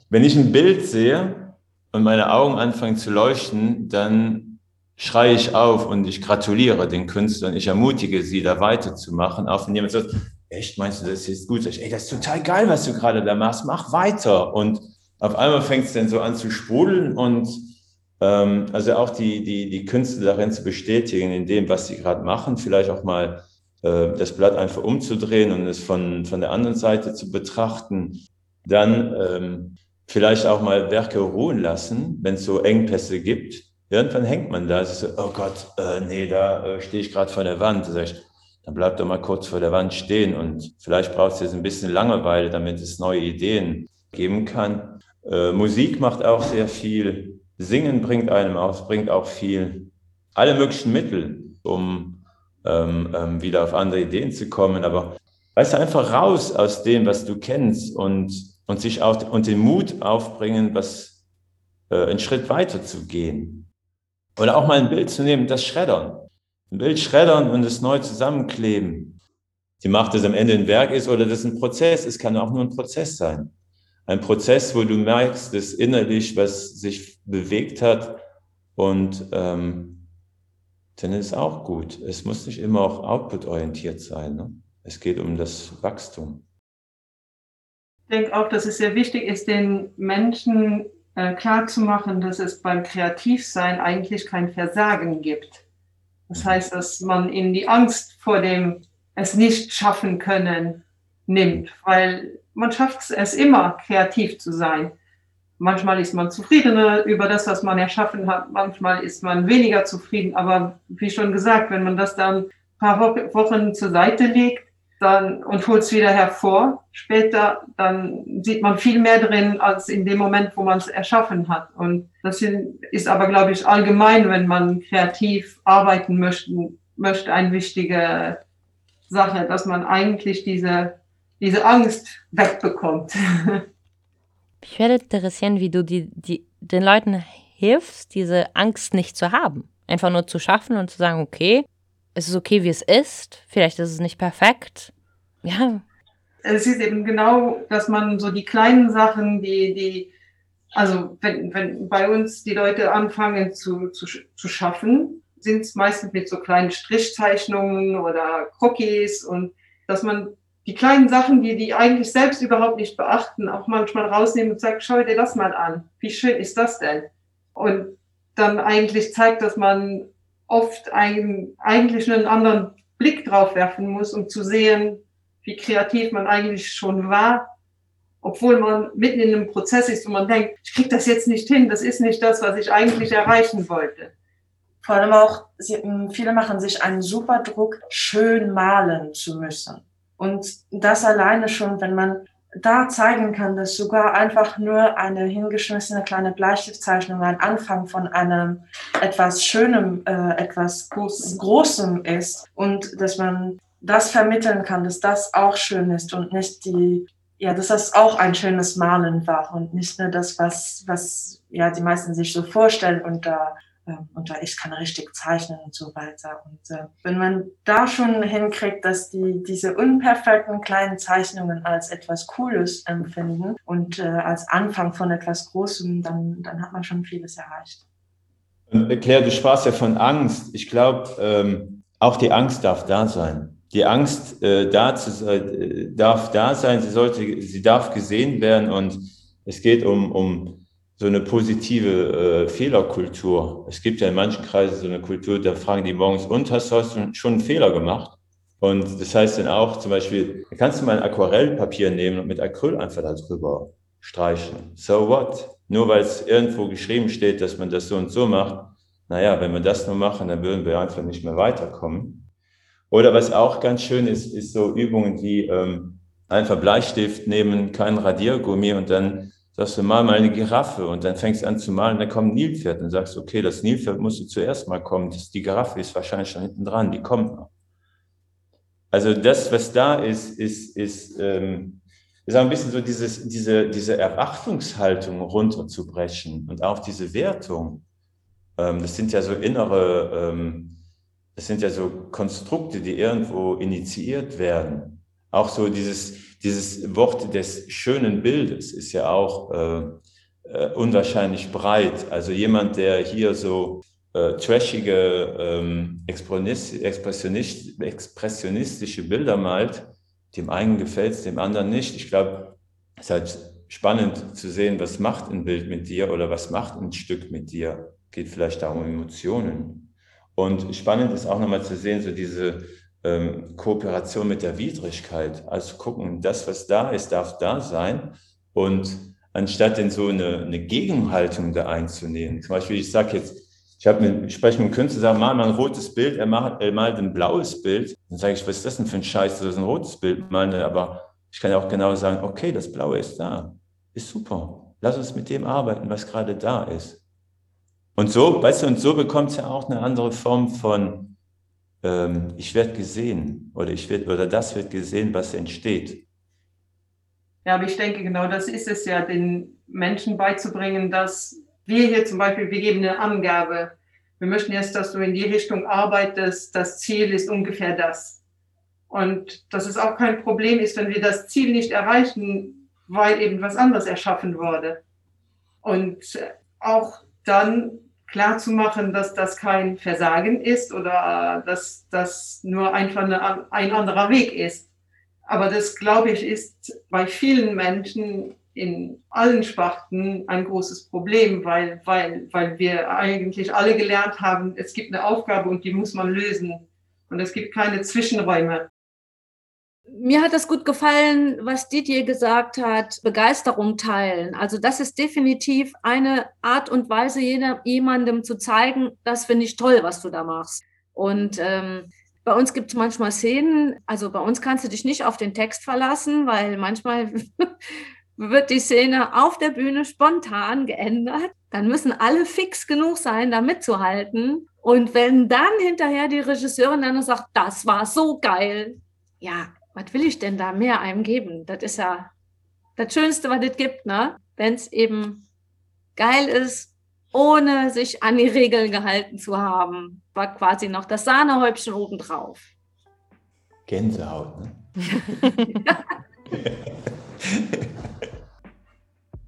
Wenn ich ein Bild sehe und meine Augen anfangen zu leuchten, dann schreie ich auf und ich gratuliere den Künstlern. Ich ermutige sie, da weiterzumachen. Auch wenn jemand sagt, echt, meinst du, das ist gut? Ich, ey, das ist total geil, was du gerade da machst. Mach weiter. Und auf einmal fängt es dann so an zu sprudeln und ähm, also auch die, die, die Künstler darin zu bestätigen, in dem, was sie gerade machen, vielleicht auch mal äh, das Blatt einfach umzudrehen und es von, von der anderen Seite zu betrachten. Dann ähm, vielleicht auch mal Werke ruhen lassen, wenn es so Engpässe gibt. Irgendwann hängt man da, so, oh Gott, äh, nee, da äh, stehe ich gerade vor der Wand. Da ich, dann bleib doch mal kurz vor der Wand stehen und vielleicht brauchst du jetzt ein bisschen Langeweile, damit es neue Ideen geben kann. Äh, Musik macht auch sehr viel. Singen bringt einem auch, bringt auch viel. Alle möglichen Mittel, um ähm, ähm, wieder auf andere Ideen zu kommen. Aber weißt du, einfach raus aus dem, was du kennst und, und sich auch und den Mut aufbringen, was äh, einen Schritt weiter zu gehen. Oder auch mal ein Bild zu nehmen, das Schreddern. Ein Bild schreddern und es neu zusammenkleben. Die Macht, dass am Ende ein Werk ist oder das ein Prozess ist, kann auch nur ein Prozess sein ein Prozess, wo du merkst, dass innerlich was sich bewegt hat und ähm, dann ist es auch gut. Es muss nicht immer auch output-orientiert sein. Ne? Es geht um das Wachstum. Ich denke auch, dass es sehr wichtig ist, den Menschen äh, klarzumachen, dass es beim Kreativsein eigentlich kein Versagen gibt. Das heißt, dass man ihnen die Angst vor dem es nicht schaffen können nimmt, weil man schafft es immer, kreativ zu sein. Manchmal ist man zufriedener über das, was man erschaffen hat, manchmal ist man weniger zufrieden, aber wie schon gesagt, wenn man das dann ein paar Wochen zur Seite legt dann, und holt es wieder hervor, später, dann sieht man viel mehr drin als in dem Moment, wo man es erschaffen hat. Und das ist aber, glaube ich, allgemein, wenn man kreativ arbeiten möchte, möchte eine wichtige Sache, dass man eigentlich diese diese Angst wegbekommt. <laughs> Mich würde interessieren, wie du die, die, den Leuten hilfst, diese Angst nicht zu haben. Einfach nur zu schaffen und zu sagen, okay, es ist okay, wie es ist. Vielleicht ist es nicht perfekt. Ja. Es ist eben genau, dass man so die kleinen Sachen, die, die, also wenn, wenn bei uns die Leute anfangen zu, zu, zu schaffen, sind es meistens mit so kleinen Strichzeichnungen oder Cookies und dass man die kleinen Sachen, die die eigentlich selbst überhaupt nicht beachten, auch manchmal rausnehmen und sagt, schau dir das mal an. Wie schön ist das denn? Und dann eigentlich zeigt, dass man oft ein, eigentlich einen anderen Blick drauf werfen muss, um zu sehen, wie kreativ man eigentlich schon war, obwohl man mitten in einem Prozess ist und man denkt, ich krieg das jetzt nicht hin, das ist nicht das, was ich eigentlich erreichen wollte. Vor allem auch, viele machen sich einen super Druck, schön malen zu müssen. Und das alleine schon, wenn man da zeigen kann, dass sogar einfach nur eine hingeschmissene kleine Bleistiftzeichnung ein Anfang von einem etwas Schönem, äh, etwas Groß, Großem ist und dass man das vermitteln kann, dass das auch schön ist und nicht die, ja, dass das auch ein schönes Malen war und nicht nur das, was, was ja die meisten sich so vorstellen unter ähm, und ich kann richtig zeichnen und so weiter. Und äh, wenn man da schon hinkriegt, dass die diese unperfekten kleinen Zeichnungen als etwas Cooles empfinden und äh, als Anfang von etwas Großem, dann, dann hat man schon vieles erreicht. Claire, du sprachst ja von Angst. Ich glaube, ähm, auch die Angst darf da sein. Die Angst äh, da äh, darf da sein, sie, sollte, sie darf gesehen werden und es geht um, um so eine positive äh, Fehlerkultur. Es gibt ja in manchen Kreisen so eine Kultur, da fragen die morgens, und hast du schon einen Fehler gemacht? Und das heißt dann auch zum Beispiel, kannst du mal ein Aquarellpapier nehmen und mit Acryl einfach da drüber streichen. So what? nur weil es irgendwo geschrieben steht, dass man das so und so macht, naja, wenn wir das nur machen, dann würden wir einfach nicht mehr weiterkommen. Oder was auch ganz schön ist, ist so Übungen wie ähm, einfach Bleistift nehmen, kein Radiergummi und dann sagst du, mal mal eine Giraffe und dann fängst du an zu malen, dann kommt ein Nilpferd und sagst, okay, das Nilpferd musst du zuerst mal kommen, das, die Giraffe ist wahrscheinlich schon hinten dran, die kommt noch. Also das, was da ist, ist, ist, ähm, ist auch ein bisschen so dieses, diese, diese Erwartungshaltung runterzubrechen und auch diese Wertung. Ähm, das sind ja so innere, ähm, das sind ja so Konstrukte, die irgendwo initiiert werden. Auch so dieses, dieses Wort des schönen Bildes ist ja auch äh, äh, unwahrscheinlich breit. Also jemand, der hier so äh, trashige, ähm, expressionist, expressionistische Bilder malt, dem einen gefällt es, dem anderen nicht. Ich glaube, es ist halt spannend zu sehen, was macht ein Bild mit dir oder was macht ein Stück mit dir. Geht vielleicht darum Emotionen. Und spannend ist auch nochmal zu sehen, so diese ähm, Kooperation mit der Widrigkeit. Also gucken, das, was da ist, darf da sein. Und anstatt in so eine, eine Gegenhaltung da einzunehmen, zum Beispiel, ich sage jetzt, ich, mit, ich spreche mit einem Künstler, sage, mal ein rotes Bild, er, macht, er malt ein blaues Bild. Dann sage ich, was ist das denn für ein Scheiß, dass ein rotes Bild malen? Aber ich kann ja auch genau sagen, okay, das Blaue ist da. Ist super. Lass uns mit dem arbeiten, was gerade da ist. Und so, weißt du, und so bekommt es ja auch eine andere Form von, ähm, ich werde gesehen oder ich werd, oder das wird gesehen, was entsteht. Ja, aber ich denke, genau das ist es ja, den Menschen beizubringen, dass wir hier zum Beispiel, wir geben eine Angabe. Wir möchten jetzt, dass du in die Richtung arbeitest. Das Ziel ist ungefähr das. Und dass es auch kein Problem ist, wenn wir das Ziel nicht erreichen, weil eben was anderes erschaffen wurde. Und auch dann klar zu machen, dass das kein Versagen ist oder dass das nur einfach eine, ein anderer Weg ist. Aber das, glaube ich, ist bei vielen Menschen in allen Sparten ein großes Problem, weil, weil, weil wir eigentlich alle gelernt haben, es gibt eine Aufgabe und die muss man lösen. Und es gibt keine Zwischenräume. Mir hat das gut gefallen, was Didier gesagt hat, Begeisterung teilen. Also das ist definitiv eine Art und Weise, jemandem zu zeigen, das finde ich toll, was du da machst. Und ähm, bei uns gibt es manchmal Szenen, also bei uns kannst du dich nicht auf den Text verlassen, weil manchmal <laughs> wird die Szene auf der Bühne spontan geändert. Dann müssen alle fix genug sein, da mitzuhalten. Und wenn dann hinterher die Regisseurin dann sagt, das war so geil, ja, was will ich denn da mehr einem geben? Das ist ja das Schönste, was es gibt, ne? Wenn es eben geil ist, ohne sich an die Regeln gehalten zu haben, war quasi noch das Sahnehäubchen obendrauf. Gänsehaut, ne? <laughs>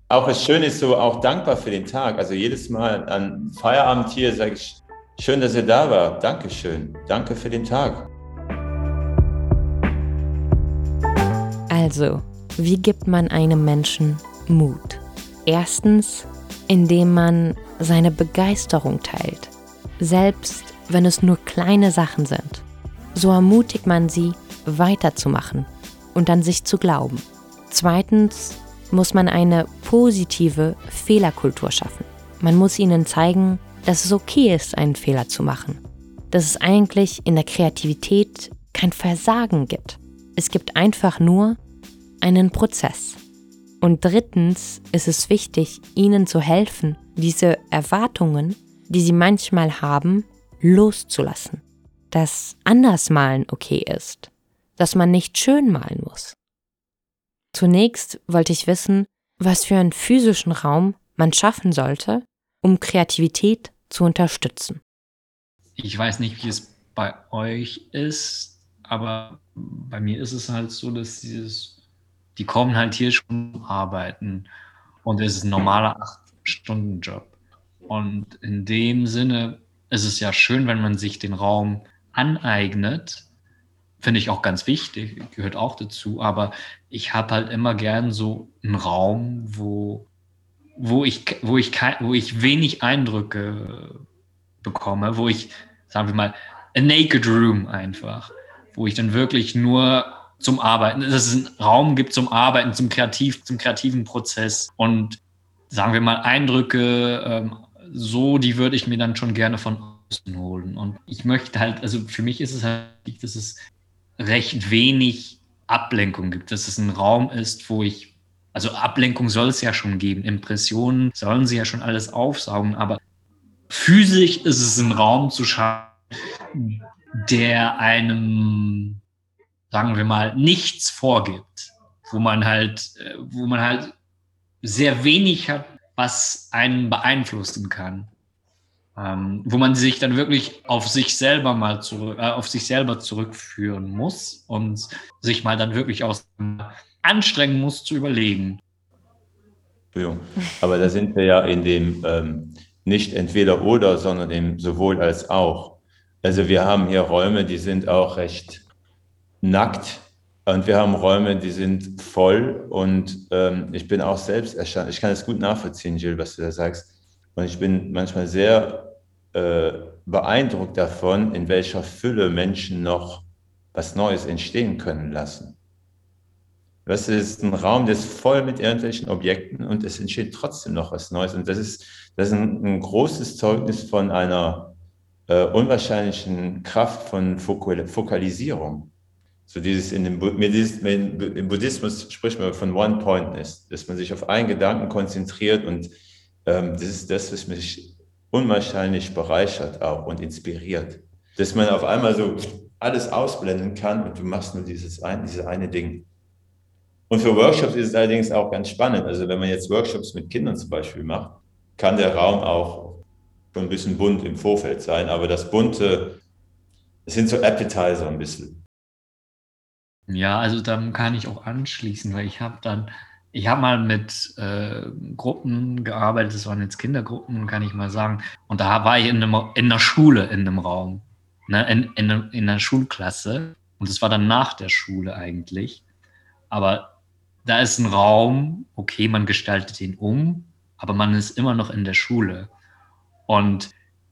auch es schön ist so, auch dankbar für den Tag. Also jedes Mal an Feierabend hier sage ich, schön, dass ihr da war. Dankeschön. Danke für den Tag. Also, wie gibt man einem Menschen Mut? Erstens, indem man seine Begeisterung teilt, selbst wenn es nur kleine Sachen sind. So ermutigt man sie, weiterzumachen und an sich zu glauben. Zweitens, muss man eine positive Fehlerkultur schaffen. Man muss ihnen zeigen, dass es okay ist, einen Fehler zu machen. Dass es eigentlich in der Kreativität kein Versagen gibt. Es gibt einfach nur einen Prozess. Und drittens ist es wichtig, ihnen zu helfen, diese Erwartungen, die sie manchmal haben, loszulassen. Dass Andersmalen okay ist. Dass man nicht schön malen muss. Zunächst wollte ich wissen, was für einen physischen Raum man schaffen sollte, um Kreativität zu unterstützen. Ich weiß nicht, wie es bei euch ist, aber bei mir ist es halt so, dass dieses, die kommen halt hier schon arbeiten und es ist ein normaler Acht-Stunden-Job. Und in dem Sinne ist es ja schön, wenn man sich den Raum aneignet finde ich auch ganz wichtig, gehört auch dazu. Aber ich habe halt immer gern so einen Raum, wo, wo, ich, wo, ich, wo ich wenig Eindrücke bekomme, wo ich, sagen wir mal, a naked room einfach, wo ich dann wirklich nur zum Arbeiten, dass es einen Raum gibt zum Arbeiten, zum Kreativ, zum kreativen Prozess. Und sagen wir mal, Eindrücke, ähm, so, die würde ich mir dann schon gerne von außen holen. Und ich möchte halt, also für mich ist es halt, dass es recht wenig Ablenkung gibt, dass es ein Raum ist, wo ich, also Ablenkung soll es ja schon geben, Impressionen sollen sie ja schon alles aufsaugen, aber physisch ist es ein Raum zu schaffen, der einem, sagen wir mal, nichts vorgibt, wo man halt, äh, wo man halt sehr wenig hat, was einen beeinflussen kann. Ähm, wo man sich dann wirklich auf sich selber mal zurück, äh, auf sich selber zurückführen muss und sich mal dann wirklich aus anstrengen muss zu überlegen. Aber da sind wir ja in dem ähm, nicht entweder oder, sondern eben sowohl als auch. Also wir haben hier Räume, die sind auch recht nackt und wir haben Räume, die sind voll und ähm, ich bin auch selbst erstaunt. Ich kann es gut nachvollziehen, Jill, was du da sagst. Und ich bin manchmal sehr äh, beeindruckt davon, in welcher Fülle Menschen noch was Neues entstehen können lassen. Das ist ein Raum, der ist voll mit irgendwelchen Objekten und es entsteht trotzdem noch was Neues. Und das ist, das ist ein, ein großes Zeugnis von einer äh, unwahrscheinlichen Kraft von Fokalisierung. So dieses in dem im Buddhismus spricht man von One-Pointness, dass man sich auf einen Gedanken konzentriert und ähm, das ist das, was mich unwahrscheinlich bereichert auch und inspiriert. Dass man auf einmal so alles ausblenden kann und du machst nur dieses ein, diese eine Ding. Und für Workshops ist es allerdings auch ganz spannend. Also wenn man jetzt Workshops mit Kindern zum Beispiel macht, kann der Raum auch schon ein bisschen bunt im Vorfeld sein, aber das Bunte, es sind so Appetizer ein bisschen. Ja, also dann kann ich auch anschließen, weil ich habe dann, ich habe mal mit äh, Gruppen gearbeitet, das waren jetzt Kindergruppen, kann ich mal sagen, und da war ich in, einem, in einer Schule in einem Raum, ne, in, in, in einer Schulklasse, und das war dann nach der Schule eigentlich, aber da ist ein Raum, okay, man gestaltet ihn um, aber man ist immer noch in der Schule. Und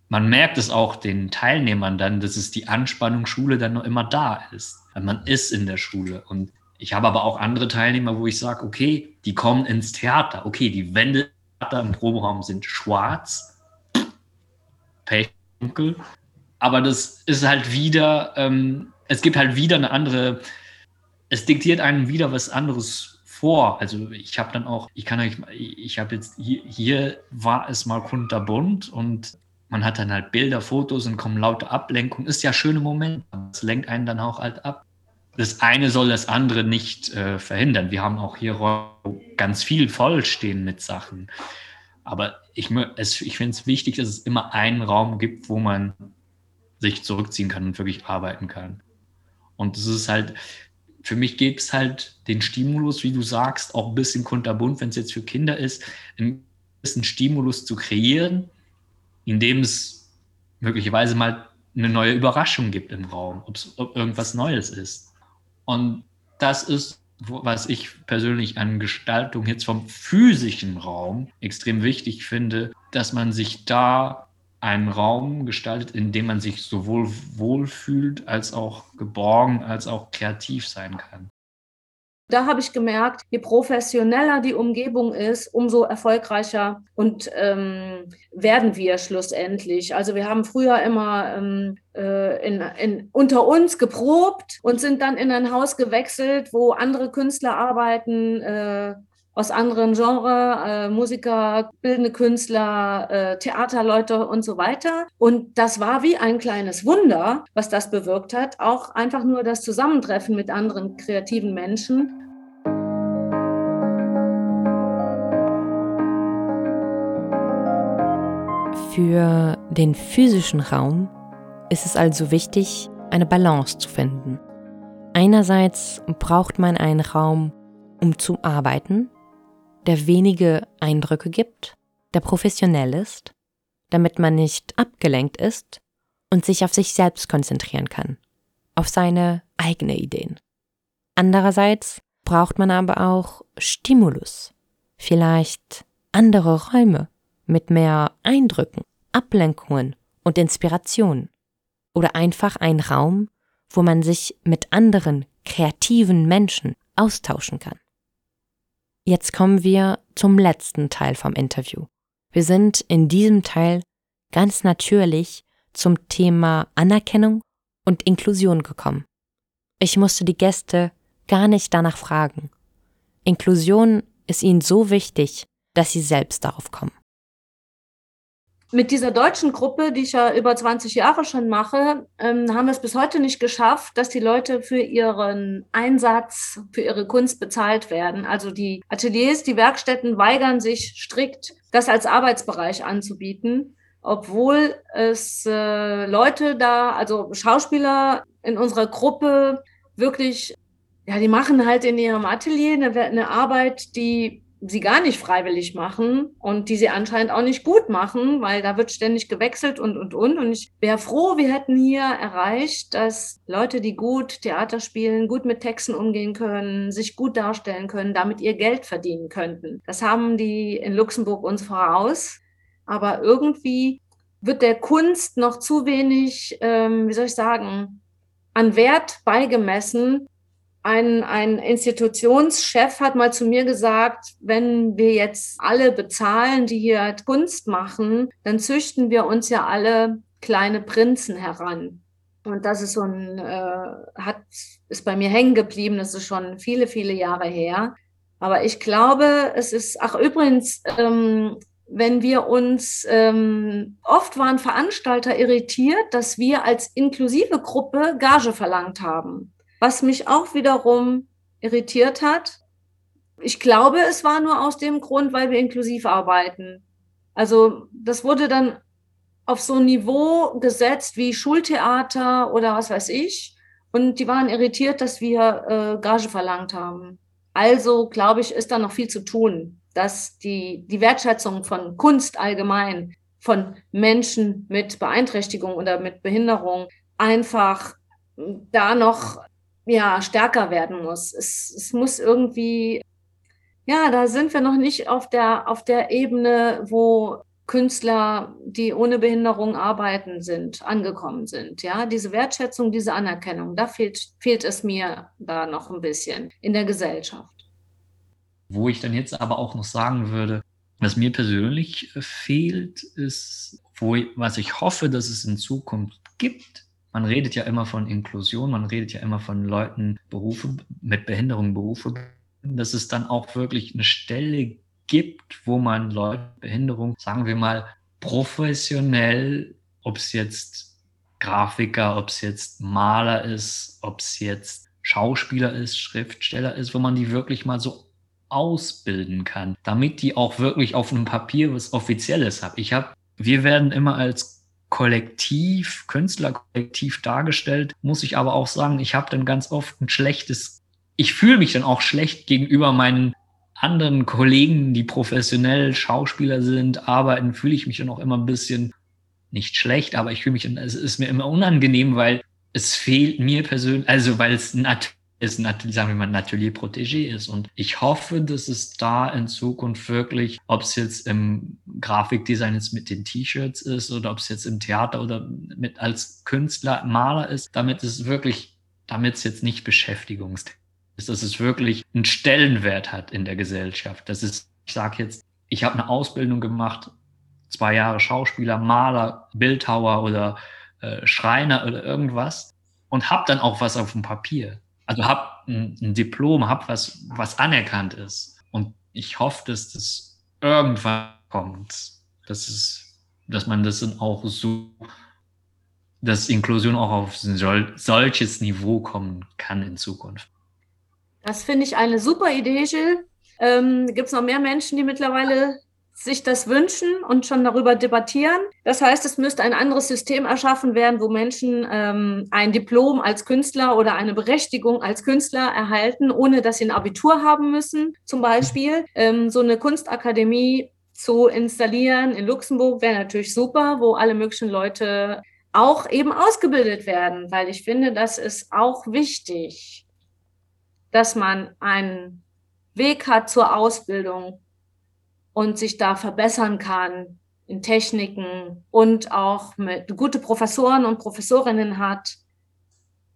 man merkt es auch den Teilnehmern dann, dass es die Anspannung Schule dann noch immer da ist. Man ist in der Schule. Und ich habe aber auch andere Teilnehmer, wo ich sage, okay, die kommen ins Theater. Okay, die Wände im Proberaum sind schwarz, dunkel. Aber das ist halt wieder, ähm, es gibt halt wieder eine andere, es diktiert einem wieder was anderes vor. Also ich habe dann auch, ich kann euch, ich habe jetzt hier, hier war es mal kunterbunt und man hat dann halt Bilder, Fotos und kommen laute Ablenkungen. Ist ja schöne Moment. Das lenkt einen dann auch halt ab. Das eine soll das andere nicht äh, verhindern. Wir haben auch hier ganz viel vollstehen mit Sachen. Aber ich, ich finde es wichtig, dass es immer einen Raum gibt, wo man sich zurückziehen kann und wirklich arbeiten kann. Und das ist halt, für mich gibt es halt den Stimulus, wie du sagst, auch ein bisschen kunterbunt, wenn es jetzt für Kinder ist, einen gewissen Stimulus zu kreieren, indem es möglicherweise mal eine neue Überraschung gibt im Raum, ob irgendwas Neues ist. Und das ist, was ich persönlich an Gestaltung jetzt vom physischen Raum extrem wichtig finde, dass man sich da einen Raum gestaltet, in dem man sich sowohl wohlfühlt als auch geborgen, als auch kreativ sein kann. Da habe ich gemerkt, je professioneller die Umgebung ist, umso erfolgreicher und ähm, werden wir schlussendlich. Also wir haben früher immer ähm, äh, in, in, unter uns geprobt und sind dann in ein Haus gewechselt, wo andere Künstler arbeiten, äh, aus anderen Genres, äh, Musiker, bildende Künstler, äh, Theaterleute und so weiter. Und das war wie ein kleines Wunder, was das bewirkt hat. Auch einfach nur das Zusammentreffen mit anderen kreativen Menschen. Für den physischen Raum ist es also wichtig, eine Balance zu finden. Einerseits braucht man einen Raum, um zu arbeiten, der wenige Eindrücke gibt, der professionell ist, damit man nicht abgelenkt ist und sich auf sich selbst konzentrieren kann, auf seine eigenen Ideen. Andererseits braucht man aber auch Stimulus, vielleicht andere Räume mit mehr Eindrücken, Ablenkungen und Inspirationen oder einfach ein Raum, wo man sich mit anderen kreativen Menschen austauschen kann. Jetzt kommen wir zum letzten Teil vom Interview. Wir sind in diesem Teil ganz natürlich zum Thema Anerkennung und Inklusion gekommen. Ich musste die Gäste gar nicht danach fragen. Inklusion ist ihnen so wichtig, dass sie selbst darauf kommen mit dieser deutschen Gruppe, die ich ja über 20 Jahre schon mache, ähm, haben wir es bis heute nicht geschafft, dass die Leute für ihren Einsatz, für ihre Kunst bezahlt werden. Also die Ateliers, die Werkstätten weigern sich strikt, das als Arbeitsbereich anzubieten, obwohl es äh, Leute da, also Schauspieler in unserer Gruppe wirklich, ja, die machen halt in ihrem Atelier eine, eine Arbeit, die sie gar nicht freiwillig machen und die sie anscheinend auch nicht gut machen, weil da wird ständig gewechselt und, und, und. Und ich wäre froh, wir hätten hier erreicht, dass Leute, die gut Theater spielen, gut mit Texten umgehen können, sich gut darstellen können, damit ihr Geld verdienen könnten. Das haben die in Luxemburg uns voraus. Aber irgendwie wird der Kunst noch zu wenig, ähm, wie soll ich sagen, an Wert beigemessen, ein, ein Institutionschef hat mal zu mir gesagt, wenn wir jetzt alle bezahlen, die hier Kunst machen, dann züchten wir uns ja alle kleine Prinzen heran. Und das ist so ein, äh, hat, ist bei mir hängen geblieben. Das ist schon viele, viele Jahre her. Aber ich glaube, es ist, ach übrigens, ähm, wenn wir uns, ähm, oft waren Veranstalter irritiert, dass wir als inklusive Gruppe Gage verlangt haben. Was mich auch wiederum irritiert hat, ich glaube, es war nur aus dem Grund, weil wir inklusiv arbeiten. Also das wurde dann auf so ein Niveau gesetzt wie Schultheater oder was weiß ich. Und die waren irritiert, dass wir äh, Gage verlangt haben. Also glaube ich, ist da noch viel zu tun, dass die, die Wertschätzung von Kunst allgemein, von Menschen mit Beeinträchtigung oder mit Behinderung einfach da noch ja, stärker werden muss. Es, es muss irgendwie, ja, da sind wir noch nicht auf der, auf der Ebene, wo Künstler, die ohne Behinderung arbeiten, sind, angekommen sind. Ja, diese Wertschätzung, diese Anerkennung, da fehlt, fehlt es mir da noch ein bisschen in der Gesellschaft. Wo ich dann jetzt aber auch noch sagen würde, was mir persönlich fehlt, ist, wo, was ich hoffe, dass es in Zukunft gibt, man redet ja immer von Inklusion, man redet ja immer von Leuten, Berufe mit Behinderung, Berufe, dass es dann auch wirklich eine Stelle gibt, wo man Leute mit Behinderung, sagen wir mal, professionell, ob es jetzt Grafiker, ob es jetzt Maler ist, ob es jetzt Schauspieler ist, Schriftsteller ist, wo man die wirklich mal so ausbilden kann, damit die auch wirklich auf einem Papier was Offizielles haben. Ich habe, wir werden immer als Kollektiv, Künstlerkollektiv dargestellt, muss ich aber auch sagen, ich habe dann ganz oft ein schlechtes, ich fühle mich dann auch schlecht gegenüber meinen anderen Kollegen, die professionell Schauspieler sind, arbeiten, fühle ich mich dann auch immer ein bisschen nicht schlecht, aber ich fühle mich, es ist mir immer unangenehm, weil es fehlt mir persönlich, also weil es natürlich ist natürlich, sagen wir mal, Atelier Protégé ist. Und ich hoffe, dass es da in Zukunft wirklich, ob es jetzt im Grafikdesign jetzt mit den T-Shirts ist oder ob es jetzt im Theater oder mit als Künstler, Maler ist, damit es wirklich, damit es jetzt nicht Beschäftigungstechnik ist, dass es wirklich einen Stellenwert hat in der Gesellschaft. Das ist, ich sage jetzt, ich habe eine Ausbildung gemacht, zwei Jahre Schauspieler, Maler, Bildhauer oder äh, Schreiner oder irgendwas und habe dann auch was auf dem Papier. Also hab ein, ein Diplom, hab was, was anerkannt ist. Und ich hoffe, dass das irgendwann kommt. Dass es, dass man das dann auch so, dass Inklusion auch auf ein solches Niveau kommen kann in Zukunft. Das finde ich eine super Idee, Jill. Ähm, Gibt es noch mehr Menschen, die mittlerweile sich das wünschen und schon darüber debattieren. Das heißt, es müsste ein anderes System erschaffen werden, wo Menschen ähm, ein Diplom als Künstler oder eine Berechtigung als Künstler erhalten, ohne dass sie ein Abitur haben müssen. Zum Beispiel ähm, so eine Kunstakademie zu installieren in Luxemburg wäre natürlich super, wo alle möglichen Leute auch eben ausgebildet werden, weil ich finde, das ist auch wichtig, dass man einen Weg hat zur Ausbildung und sich da verbessern kann in Techniken und auch mit gute Professoren und Professorinnen hat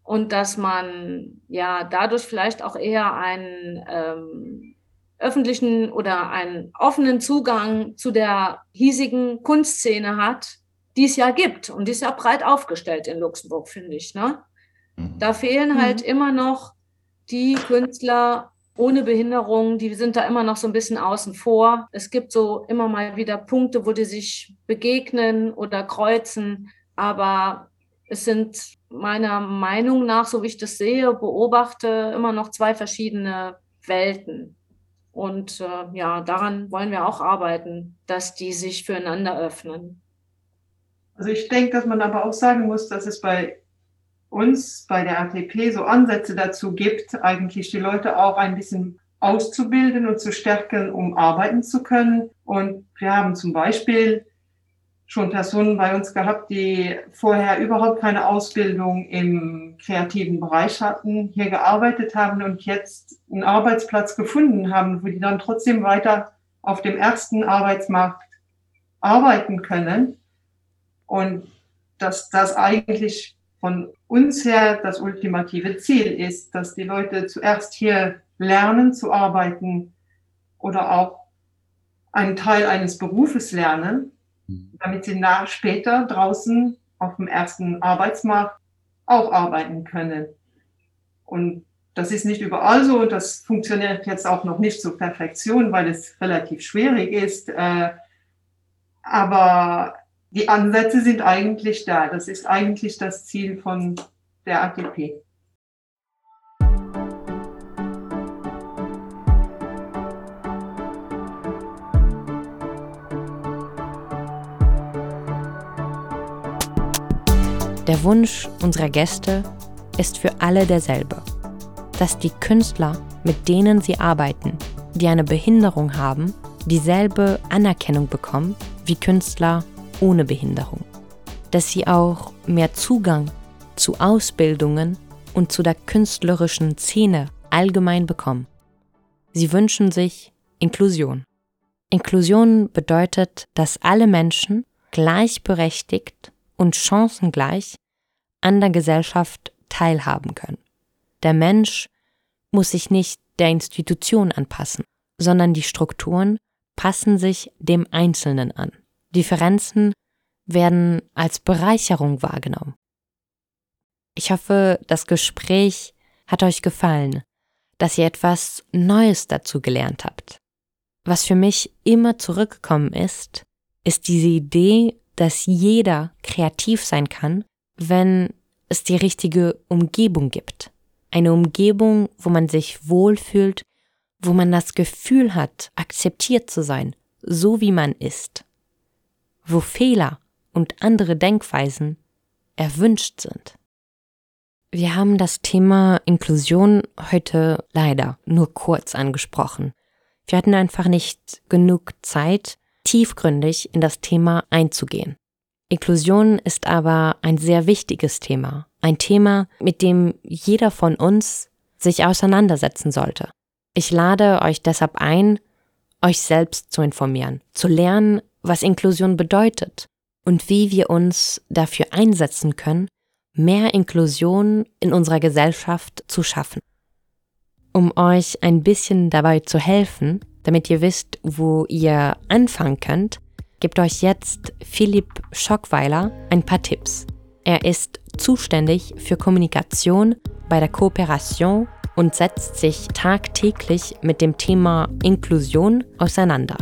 und dass man ja dadurch vielleicht auch eher ein, ähm, öffentlichen oder einen offenen Zugang zu der hiesigen Kunstszene hat, die es ja gibt. Und die ist ja breit aufgestellt in Luxemburg, finde ich. Ne? Mhm. Da fehlen halt mhm. immer noch die Künstler ohne Behinderung, die sind da immer noch so ein bisschen außen vor. Es gibt so immer mal wieder Punkte, wo die sich begegnen oder kreuzen, aber es sind meiner Meinung nach, so wie ich das sehe, beobachte, immer noch zwei verschiedene Welten. Und äh, ja, daran wollen wir auch arbeiten, dass die sich füreinander öffnen. Also ich denke, dass man aber auch sagen muss, dass es bei uns, bei der ATP, so Ansätze dazu gibt, eigentlich die Leute auch ein bisschen auszubilden und zu stärken, um arbeiten zu können. Und wir haben zum Beispiel schon Personen bei uns gehabt, die vorher überhaupt keine Ausbildung im kreativen Bereich hatten, hier gearbeitet haben und jetzt einen Arbeitsplatz gefunden haben, wo die dann trotzdem weiter auf dem ersten Arbeitsmarkt arbeiten können. Und dass das eigentlich von uns her das ultimative Ziel ist, dass die Leute zuerst hier lernen zu arbeiten oder auch einen Teil eines Berufes lernen damit sie nach später draußen auf dem ersten Arbeitsmarkt auch arbeiten können. Und das ist nicht überall so und das funktioniert jetzt auch noch nicht zur Perfektion, weil es relativ schwierig ist. Äh, aber die Ansätze sind eigentlich da. Das ist eigentlich das Ziel von der ATP. Der Wunsch unserer Gäste ist für alle derselbe, dass die Künstler, mit denen sie arbeiten, die eine Behinderung haben, dieselbe Anerkennung bekommen wie Künstler ohne Behinderung. Dass sie auch mehr Zugang zu Ausbildungen und zu der künstlerischen Szene allgemein bekommen. Sie wünschen sich Inklusion. Inklusion bedeutet, dass alle Menschen gleichberechtigt und chancengleich an der Gesellschaft teilhaben können. Der Mensch muss sich nicht der Institution anpassen, sondern die Strukturen passen sich dem Einzelnen an. Differenzen werden als Bereicherung wahrgenommen. Ich hoffe, das Gespräch hat euch gefallen, dass ihr etwas Neues dazu gelernt habt. Was für mich immer zurückgekommen ist, ist diese Idee, dass jeder kreativ sein kann wenn es die richtige Umgebung gibt. Eine Umgebung, wo man sich wohlfühlt, wo man das Gefühl hat, akzeptiert zu sein, so wie man ist. Wo Fehler und andere Denkweisen erwünscht sind. Wir haben das Thema Inklusion heute leider nur kurz angesprochen. Wir hatten einfach nicht genug Zeit, tiefgründig in das Thema einzugehen. Inklusion ist aber ein sehr wichtiges Thema, ein Thema, mit dem jeder von uns sich auseinandersetzen sollte. Ich lade euch deshalb ein, euch selbst zu informieren, zu lernen, was Inklusion bedeutet und wie wir uns dafür einsetzen können, mehr Inklusion in unserer Gesellschaft zu schaffen. Um euch ein bisschen dabei zu helfen, damit ihr wisst, wo ihr anfangen könnt, gibt euch jetzt Philipp Schockweiler ein paar Tipps. Er ist zuständig für Kommunikation bei der Kooperation und setzt sich tagtäglich mit dem Thema Inklusion auseinander.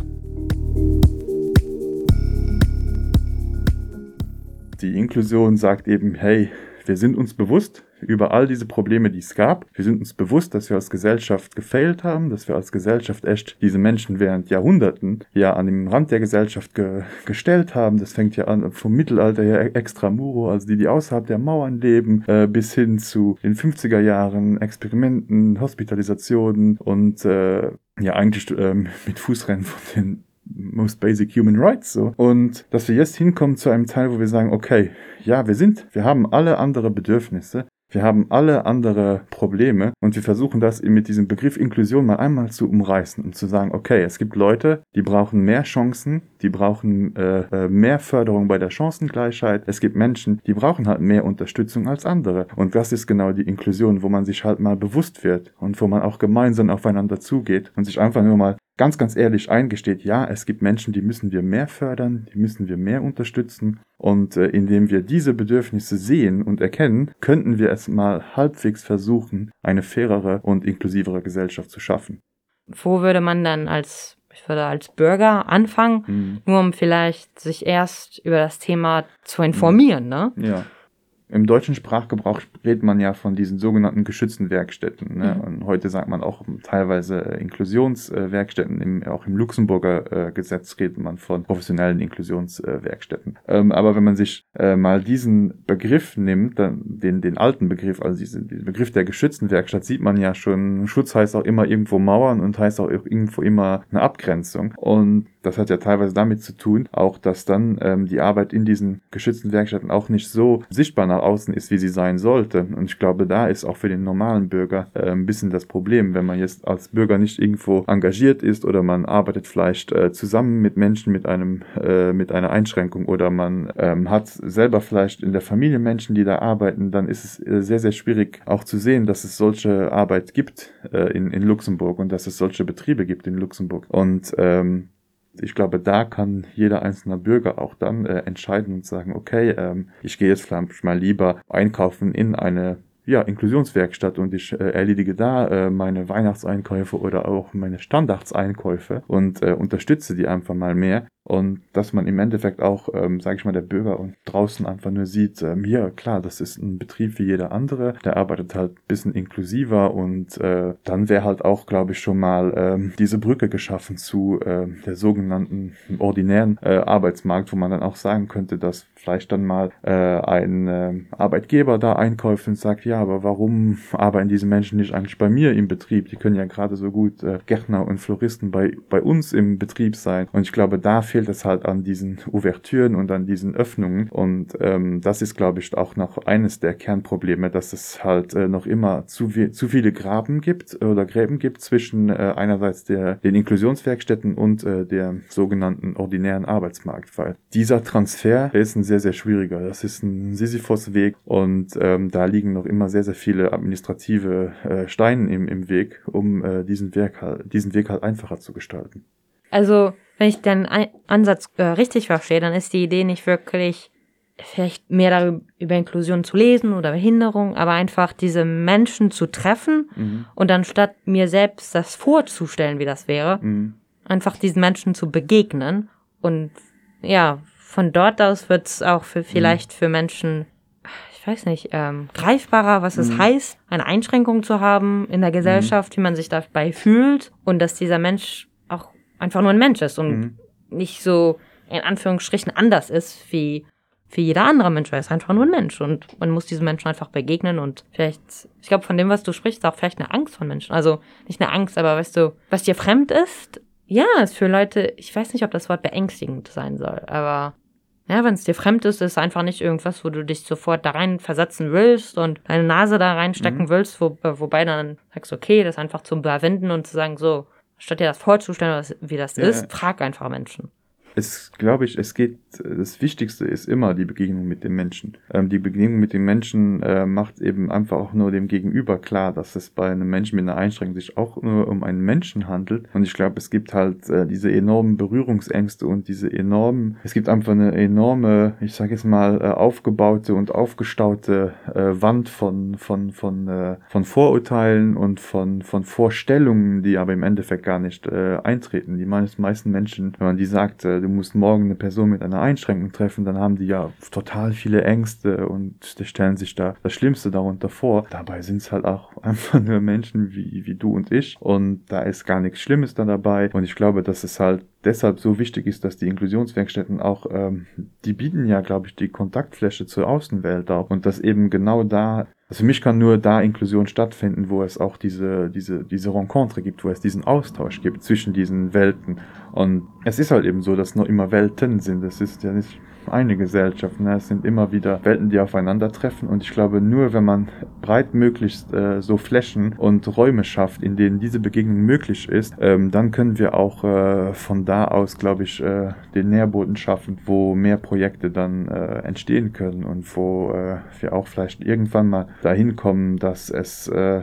Die Inklusion sagt eben, hey, wir sind uns bewusst, über all diese Probleme, die es gab. Wir sind uns bewusst, dass wir als Gesellschaft gefailt haben, dass wir als Gesellschaft echt diese Menschen während Jahrhunderten ja an den Rand der Gesellschaft ge gestellt haben. Das fängt ja an vom Mittelalter her extramuro, also die, die außerhalb der Mauern leben, äh, bis hin zu den 50er Jahren, Experimenten, Hospitalisationen und äh, ja eigentlich äh, mit Fußrennen von den most basic human rights so. Und dass wir jetzt hinkommen zu einem Teil, wo wir sagen, okay, ja, wir sind, wir haben alle andere Bedürfnisse, Wir haben alle andere Probleme und wir versuchen das mit diesem Begriff Inklusion mal einmal zu umreißen und zu sagen, okay, es gibt Leute, die brauchen mehr Chancen, die brauchen äh, äh, mehr Förderung bei der Chancengleichheit. Es gibt Menschen, die brauchen halt mehr Unterstützung als andere. Und das ist genau die Inklusion, wo man sich halt mal bewusst wird und wo man auch gemeinsam aufeinander zugeht und sich einfach nur mal ganz, ganz ehrlich eingesteht, ja, es gibt Menschen, die müssen wir mehr fördern, die müssen wir mehr unterstützen. Und äh, indem wir diese Bedürfnisse sehen und erkennen, könnten wir es mal halbwegs versuchen, eine fairere und inklusivere Gesellschaft zu schaffen. Wo würde man dann als, ich würde als Bürger anfangen, mhm. nur um vielleicht sich erst über das Thema zu informieren, ne? Ja. Im deutschen Sprachgebrauch redet man ja von diesen sogenannten geschützten Werkstätten. Ne? Mhm. Und heute sagt man auch teilweise äh, Inklusionswerkstätten. Im, auch im Luxemburger äh, Gesetz redet man von professionellen Inklusionswerkstätten. Ähm, aber wenn man sich äh, mal diesen Begriff nimmt, dann den, den alten Begriff, also diesen, diesen Begriff der geschützten Werkstatt, sieht man ja schon, Schutz heißt auch immer irgendwo Mauern und heißt auch irgendwo immer eine Abgrenzung. Und das hat ja teilweise damit zu tun, auch dass dann ähm, die Arbeit in diesen geschützten Werkstätten auch nicht so sichtbar nach außen ist, wie sie sein sollte. Und ich glaube, da ist auch für den normalen Bürger äh, ein bisschen das Problem, wenn man jetzt als Bürger nicht irgendwo engagiert ist oder man arbeitet vielleicht äh, zusammen mit Menschen mit einem äh, mit einer Einschränkung oder man ähm, hat selber vielleicht in der Familie Menschen, die da arbeiten, dann ist es äh, sehr sehr schwierig auch zu sehen, dass es solche Arbeit gibt äh, in in Luxemburg und dass es solche Betriebe gibt in Luxemburg. Und ähm, ich glaube, da kann jeder einzelne Bürger auch dann äh, entscheiden und sagen, okay, ähm, ich gehe jetzt vielleicht mal lieber einkaufen in eine ja, Inklusionswerkstatt und ich äh, erledige da äh, meine Weihnachtseinkäufe oder auch meine Standardseinkäufe und äh, unterstütze die einfach mal mehr, und dass man im Endeffekt auch, ähm, sage ich mal, der Bürger draußen einfach nur sieht, ähm, hier, klar, das ist ein Betrieb wie jeder andere, der arbeitet halt ein bisschen inklusiver und äh, dann wäre halt auch, glaube ich, schon mal ähm, diese Brücke geschaffen zu äh, der sogenannten ordinären äh, Arbeitsmarkt, wo man dann auch sagen könnte, dass vielleicht dann mal äh, ein äh, Arbeitgeber da einkauft und sagt, ja, aber warum arbeiten diese Menschen nicht eigentlich bei mir im Betrieb? Die können ja gerade so gut äh, Gärtner und Floristen bei, bei uns im Betrieb sein. Und ich glaube, da fehlt es halt an diesen Ouvertüren und an diesen Öffnungen. Und ähm, das ist, glaube ich, auch noch eines der Kernprobleme, dass es halt äh, noch immer zu, zu viele Graben gibt oder Gräben gibt zwischen äh, einerseits der, den Inklusionswerkstätten und äh, der sogenannten ordinären Arbeitsmarkt. Weil dieser Transfer ist ein sehr, sehr schwieriger. Das ist ein Sisyphos-Weg und ähm, da liegen noch immer sehr, sehr viele administrative äh, Steine im, im Weg, um äh, diesen, Weg halt, diesen Weg halt einfacher zu gestalten. Also wenn ich den Ansatz äh, richtig verstehe, dann ist die Idee nicht wirklich vielleicht mehr darüber über Inklusion zu lesen oder Behinderung, aber einfach diese Menschen zu treffen mhm. und dann statt mir selbst das vorzustellen, wie das wäre, mhm. einfach diesen Menschen zu begegnen und ja, von dort aus wird es auch für vielleicht mhm. für Menschen, ich weiß nicht, ähm, greifbarer, was es mhm. heißt, eine Einschränkung zu haben in der Gesellschaft, wie man sich dabei fühlt und dass dieser Mensch einfach nur ein Mensch ist und mhm. nicht so in Anführungsstrichen anders ist wie, wie jeder andere Mensch. Er ist einfach nur ein Mensch und man muss diesem Menschen einfach begegnen und vielleicht, ich glaube, von dem, was du sprichst, auch vielleicht eine Angst von Menschen. Also nicht eine Angst, aber weißt du, was dir fremd ist, ja, ist für Leute, ich weiß nicht, ob das Wort beängstigend sein soll, aber ja, wenn es dir fremd ist, ist es einfach nicht irgendwas, wo du dich sofort da rein versetzen willst und deine Nase da reinstecken mhm. willst, wo, wobei dann sagst, okay, das einfach zu überwinden und zu sagen, so, statt dir das vorzustellen, wie das ja. ist, frag einfach Menschen es glaube ich, es geht, das Wichtigste ist immer die Begegnung mit dem Menschen. Ähm, die Begegnung mit dem Menschen äh, macht eben einfach auch nur dem Gegenüber klar, dass es bei einem Menschen mit einer Einschränkung sich auch nur um einen Menschen handelt. Und ich glaube, es gibt halt äh, diese enormen Berührungsängste und diese enormen, es gibt einfach eine enorme, ich sage jetzt mal, äh, aufgebaute und aufgestaute äh, Wand von, von, von, äh, von Vorurteilen und von, von Vorstellungen, die aber im Endeffekt gar nicht äh, eintreten. Die meisten Menschen, wenn man die sagt, du musst morgen eine Person mit einer Einschränkung treffen, dann haben die ja total viele Ängste und die stellen sich da das Schlimmste darunter vor. Dabei sind es halt auch <laughs> einfach nur Menschen wie, wie du und ich und da ist gar nichts Schlimmes dann dabei und ich glaube, dass es halt deshalb so wichtig ist, dass die Inklusionswerkstätten auch, ähm, die bieten ja, glaube ich, die Kontaktfläche zur Außenwelt auch und dass eben genau da also für mich kann nur da Inklusion stattfinden, wo es auch diese, diese, diese Rencontre gibt, wo es diesen Austausch gibt zwischen diesen Welten. Und es ist halt eben so, dass noch immer Welten sind. Es ist ja nicht eine Gesellschaft. Ne? Es sind immer wieder Welten, die aufeinandertreffen. Und ich glaube, nur wenn man breitmöglichst äh, so Flächen und Räume schafft, in denen diese Begegnung möglich ist, ähm, dann können wir auch äh, von da aus, glaube ich, äh, den Nährboden schaffen, wo mehr Projekte dann äh, entstehen können und wo äh, wir auch vielleicht irgendwann mal dahin kommen, dass es äh,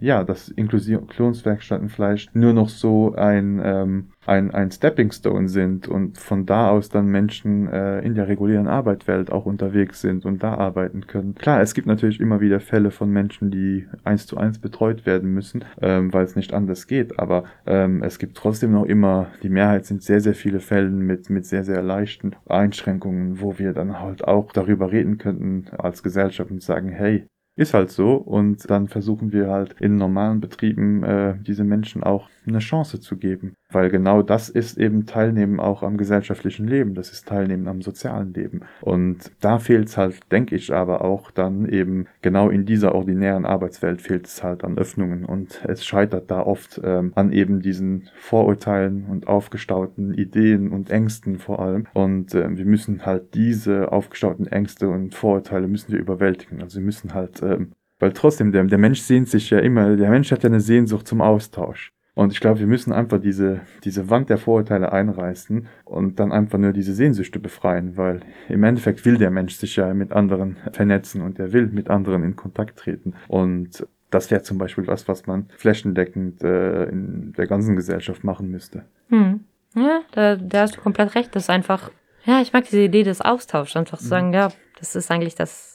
ja, dass Inklusionswerkstätten vielleicht nur noch so ein, ähm, ein, ein Stepping Stone sind und von da aus dann Menschen äh, in der regulären Arbeitswelt auch unterwegs sind und da arbeiten können. Klar, es gibt natürlich immer wieder Fälle von Menschen, die eins zu eins betreut werden müssen, ähm, weil es nicht anders geht, aber ähm, es gibt trotzdem noch immer, die Mehrheit sind sehr, sehr viele Fälle mit, mit sehr, sehr leichten Einschränkungen, wo wir dann halt auch darüber reden könnten als Gesellschaft und sagen, hey, ist halt so und dann versuchen wir halt in normalen Betrieben äh, diese Menschen auch eine Chance zu geben, weil genau das ist eben Teilnehmen auch am gesellschaftlichen Leben, das ist Teilnehmen am sozialen Leben. Und da fehlt es halt, denke ich, aber auch dann eben genau in dieser ordinären Arbeitswelt fehlt es halt an Öffnungen. Und es scheitert da oft ähm, an eben diesen Vorurteilen und aufgestauten Ideen und Ängsten vor allem. Und äh, wir müssen halt diese aufgestauten Ängste und Vorurteile müssen wir überwältigen, also wir müssen halt ähm, weil trotzdem, der, der Mensch sehnt sich ja immer, der Mensch hat ja eine Sehnsucht zum Austausch. Und ich glaube, wir müssen einfach diese, diese Wand der Vorurteile einreißen und dann einfach nur diese Sehnsüchte befreien, weil im Endeffekt will der Mensch sich ja mit anderen vernetzen und er will mit anderen in Kontakt treten. Und das wäre zum Beispiel was, was man flächendeckend äh, in der ganzen Gesellschaft machen müsste. Hm. Ja, da, da hast du komplett recht. Das ist einfach, ja, ich mag diese Idee des Austauschs. Einfach zu sagen, ja, das ist eigentlich das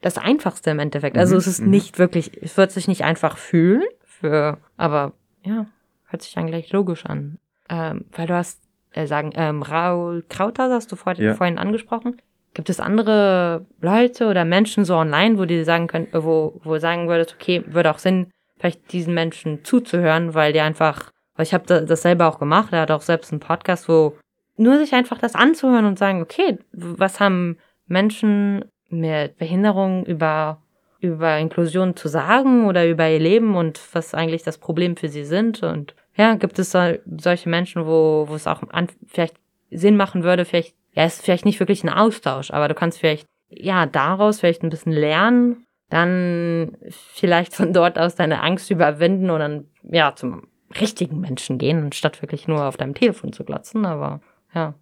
das Einfachste im Endeffekt. Also mhm, es ist mhm. nicht wirklich, es wird sich nicht einfach fühlen, für, aber ja, hört sich dann gleich logisch an. Ähm, weil du hast, äh, sagen, ähm, Raul Krauthauser hast du vor, ja. vorhin angesprochen. Gibt es andere Leute oder Menschen so online, wo die sagen können, äh, wo, wo sagen würdest, okay, würde auch Sinn, vielleicht diesen Menschen zuzuhören, weil die einfach, weil ich habe das selber auch gemacht, er hat auch selbst einen Podcast, wo nur sich einfach das anzuhören und sagen, okay, was haben Menschen mit Behinderung über, über Inklusion zu sagen oder über ihr Leben und was eigentlich das Problem für sie sind. Und ja, gibt es so, solche Menschen, wo, wo es auch an, vielleicht Sinn machen würde, vielleicht, ja, ist vielleicht nicht wirklich ein Austausch, aber du kannst vielleicht, ja, daraus vielleicht ein bisschen lernen, dann vielleicht von dort aus deine Angst überwinden und ja, zum richtigen Menschen gehen, anstatt wirklich nur auf deinem Telefon zu glotzen, aber ja.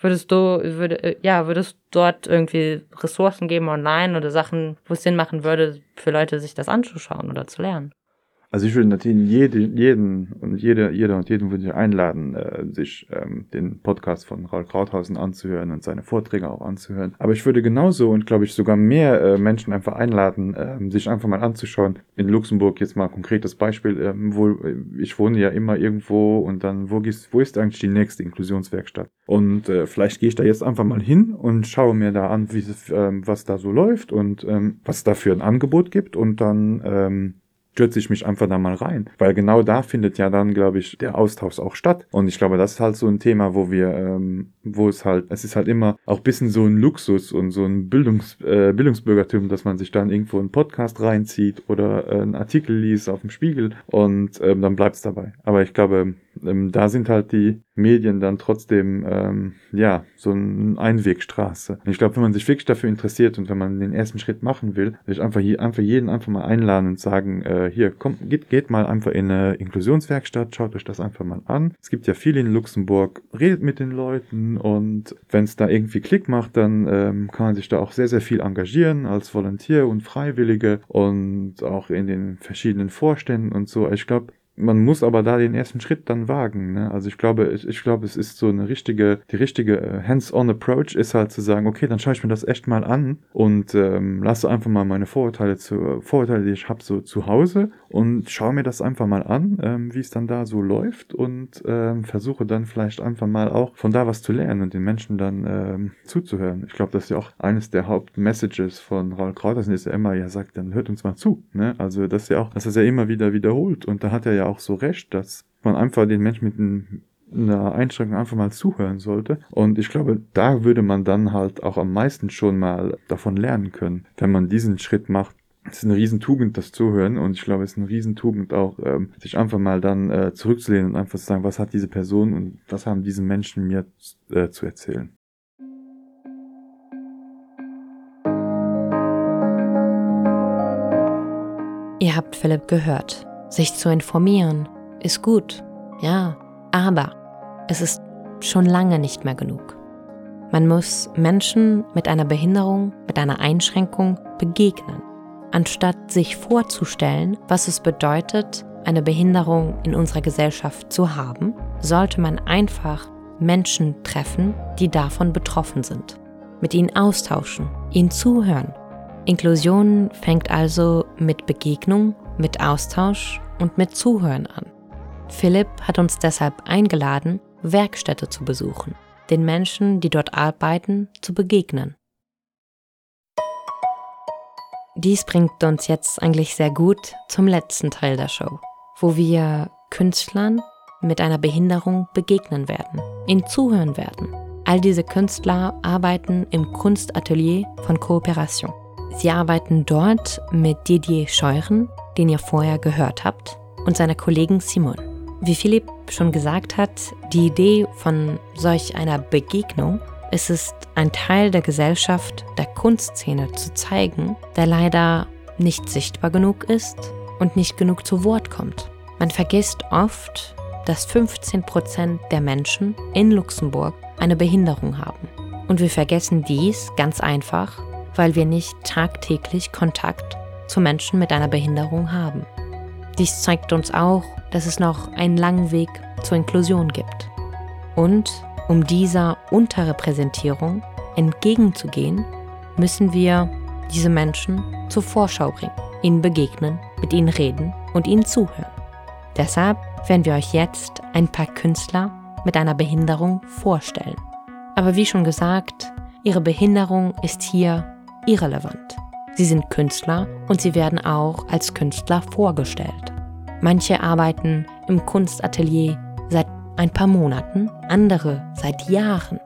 Würdest du, würde, äh, ja, würdest dort irgendwie Ressourcen geben online oder Sachen, wo es Sinn machen würde, für Leute sich das anzuschauen oder zu lernen? Also ich würde natürlich jeden, jeden und jede, jeder und jeden würde ich einladen, äh, sich ähm, den Podcast von Raul Krauthausen anzuhören und seine Vorträge auch anzuhören. Aber ich würde genauso und glaube ich sogar mehr äh, Menschen einfach einladen, äh, sich einfach mal anzuschauen. In Luxemburg jetzt mal ein konkretes Beispiel, äh, wo ich wohne ja immer irgendwo und dann, wo, gehst, wo ist eigentlich die nächste Inklusionswerkstatt? Und äh, vielleicht gehe ich da jetzt einfach mal hin und schaue mir da an, wie, äh, was da so läuft und ähm, was da für ein Angebot gibt und dann ähm, stürze ich mich einfach da mal rein. Weil genau da findet ja dann, glaube ich, der Austausch auch statt. Und ich glaube, das ist halt so ein Thema, wo wir, ähm, wo es halt, es ist halt immer auch ein bisschen so ein Luxus und so ein Bildungs, äh, Bildungsbürgertum, dass man sich dann irgendwo einen Podcast reinzieht oder äh, einen Artikel liest auf dem Spiegel und ähm, dann bleibt es dabei. Aber ich glaube, ähm, da sind halt die Medien dann trotzdem ähm, ja so eine Einwegstraße. Und ich glaube, wenn man sich wirklich dafür interessiert und wenn man den ersten Schritt machen will, will ich einfach, je, einfach jeden einfach mal einladen und sagen, äh, hier, kommt, geht, geht mal einfach in eine Inklusionswerkstatt, schaut euch das einfach mal an. Es gibt ja viele in Luxemburg, redet mit den Leuten und wenn es da irgendwie Klick macht, dann ähm, kann man sich da auch sehr, sehr viel engagieren als Volontier und Freiwillige und auch in den verschiedenen Vorständen und so. Ich glaube, man muss aber da den ersten Schritt dann wagen. Ne? Also ich glaube, ich, ich glaube, es ist so eine richtige, die richtige äh, Hands-on-Approach ist halt zu sagen, okay, dann schaue ich mir das echt mal an und ähm, lasse einfach mal meine Vorurteile zu, Vorurteile, die ich habe, so zu Hause und schaue mir das einfach mal an, ähm, wie es dann da so läuft und ähm, versuche dann vielleicht einfach mal auch von da was zu lernen und den Menschen dann ähm, zuzuhören. Ich glaube, das ist ja auch eines der Hauptmessages von Raul Krautersen, ist ja immer, ja sagt, dann hört uns mal zu. Ne? Also das ist ja auch, das ist ja immer wieder wiederholt und da hat er ja auch so recht, dass man einfach den Menschen mit einer Einschränkung einfach mal zuhören sollte. Und ich glaube, da würde man dann halt auch am meisten schon mal davon lernen können, wenn man diesen Schritt macht. Es ist eine Riesentugend, das Zuhören. Und ich glaube, es ist eine Riesentugend auch, ähm, sich einfach mal dann äh, zurückzulehnen und einfach zu sagen, was hat diese Person und was haben diese Menschen mir äh, zu erzählen. Ihr habt Philipp gehört. Sich zu informieren ist gut, ja, aber es ist schon lange nicht mehr genug. Man muss Menschen mit einer Behinderung, mit einer Einschränkung begegnen, anstatt sich vorzustellen, was es bedeutet, eine Behinderung in unserer Gesellschaft zu haben, sollte man einfach Menschen treffen, die davon betroffen sind, mit ihnen austauschen, ihnen zuhören. Inklusion fängt also mit Begegnung, mit Austausch und mit Zuhören an. Philipp hat uns deshalb eingeladen, Werkstätte zu besuchen, den Menschen, die dort arbeiten, zu begegnen. Dies bringt uns jetzt eigentlich sehr gut zum letzten Teil der Show, wo wir Künstlern mit einer Behinderung begegnen werden, ihnen zuhören werden. All diese Künstler arbeiten im Kunstatelier von Kooperation. Sie arbeiten dort mit Didier Scheuren, den ihr vorher gehört habt, und seiner Kollegin Simon. Wie Philipp schon gesagt hat, die Idee von solch einer Begegnung ist es, ein Teil der Gesellschaft, der Kunstszene zu zeigen, der leider nicht sichtbar genug ist und nicht genug zu Wort kommt. Man vergisst oft, dass 15 Prozent der Menschen in Luxemburg eine Behinderung haben. Und wir vergessen dies ganz einfach, weil wir nicht tagtäglich Kontakt zu Menschen mit einer Behinderung haben. Dies zeigt uns auch, dass es noch einen langen Weg zur Inklusion gibt. Und um dieser Unterrepräsentierung entgegenzugehen, müssen wir diese Menschen zur Vorschau bringen, ihnen begegnen, mit ihnen reden und ihnen zuhören. Deshalb werden wir euch jetzt ein paar Künstler mit einer Behinderung vorstellen. Aber wie schon gesagt, ihre Behinderung ist hier irrelevant. Sie sind Künstler und sie werden auch als Künstler vorgestellt. Manche arbeiten im Kunstatelier seit ein paar Monaten, andere seit Jahren.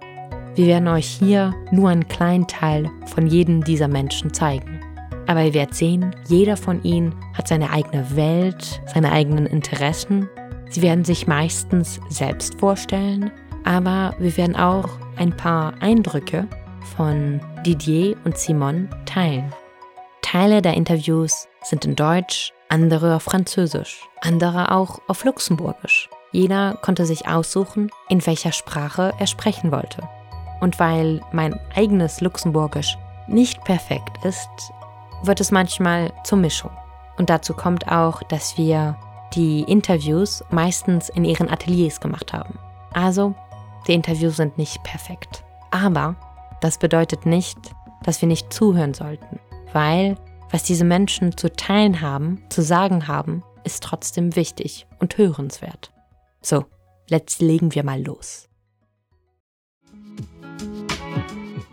Wir werden euch hier nur einen kleinen Teil von jedem dieser Menschen zeigen. Aber ihr werdet sehen, jeder von ihnen hat seine eigene Welt, seine eigenen Interessen. Sie werden sich meistens selbst vorstellen, aber wir werden auch ein paar Eindrücke von Didier und Simon teilen. Teile der Interviews sind in Deutsch, andere auf Französisch, andere auch auf Luxemburgisch. Jeder konnte sich aussuchen, in welcher Sprache er sprechen wollte. Und weil mein eigenes Luxemburgisch nicht perfekt ist, wird es manchmal zur Mischung. Und dazu kommt auch, dass wir die Interviews meistens in ihren Ateliers gemacht haben. Also, die Interviews sind nicht perfekt. Aber das bedeutet nicht, dass wir nicht zuhören sollten, weil was diese Menschen zu teilen haben, zu sagen haben, ist trotzdem wichtig und hörenswert. So, jetzt legen wir mal los.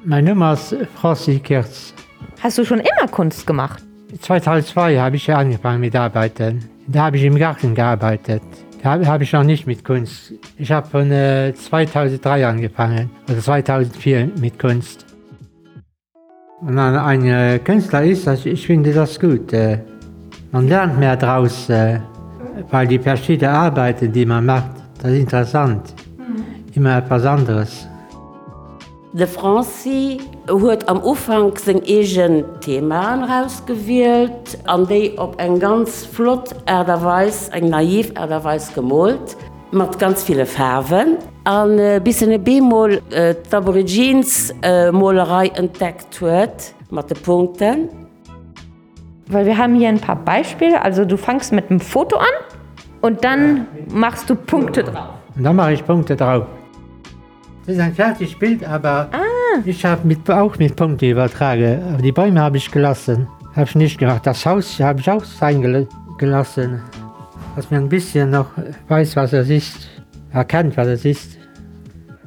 Meine Nummer ist Franzi Kirz. Hast du schon immer Kunst gemacht? 2002 habe ich angefangen mit Arbeiten. Da habe ich im Garten gearbeitet. Da habe ich noch nicht mit Kunst. Ich habe von äh, 2003 angefangen, oder 2004 mit Kunst. Wenn man ein äh, Künstler ist, also ich finde das gut. Äh, man lernt mehr daraus, äh, weil die verschiedenen Arbeiten, die man macht, das ist interessant. Immer etwas anderes. De Franci huet am Ufang seg egen Themen rausgewählt, an déi op eng ganz flott Äderweis eng naiv Äderweis gemolt, mat ganz viele Färwen. An äh, bis e Bemol äh, d'Aborigins äh, Molerei entdeckt huet, mat de Punkten. Weil wir haben hier ein paar Beispiele. Also du fangst mit einem Foto an und dann machst du Punkte drauf. Und dann mache ich Punkte drauf. Das ist ein fertiges Bild, aber ah. Ich habe mit, auch mit Punkte übertragen. Aber die Bäume habe ich gelassen. Habe ich nicht gemacht. Das Haus habe ich auch sein gelassen. Dass man ein bisschen noch weiß, was es ist, erkennt, was es ist.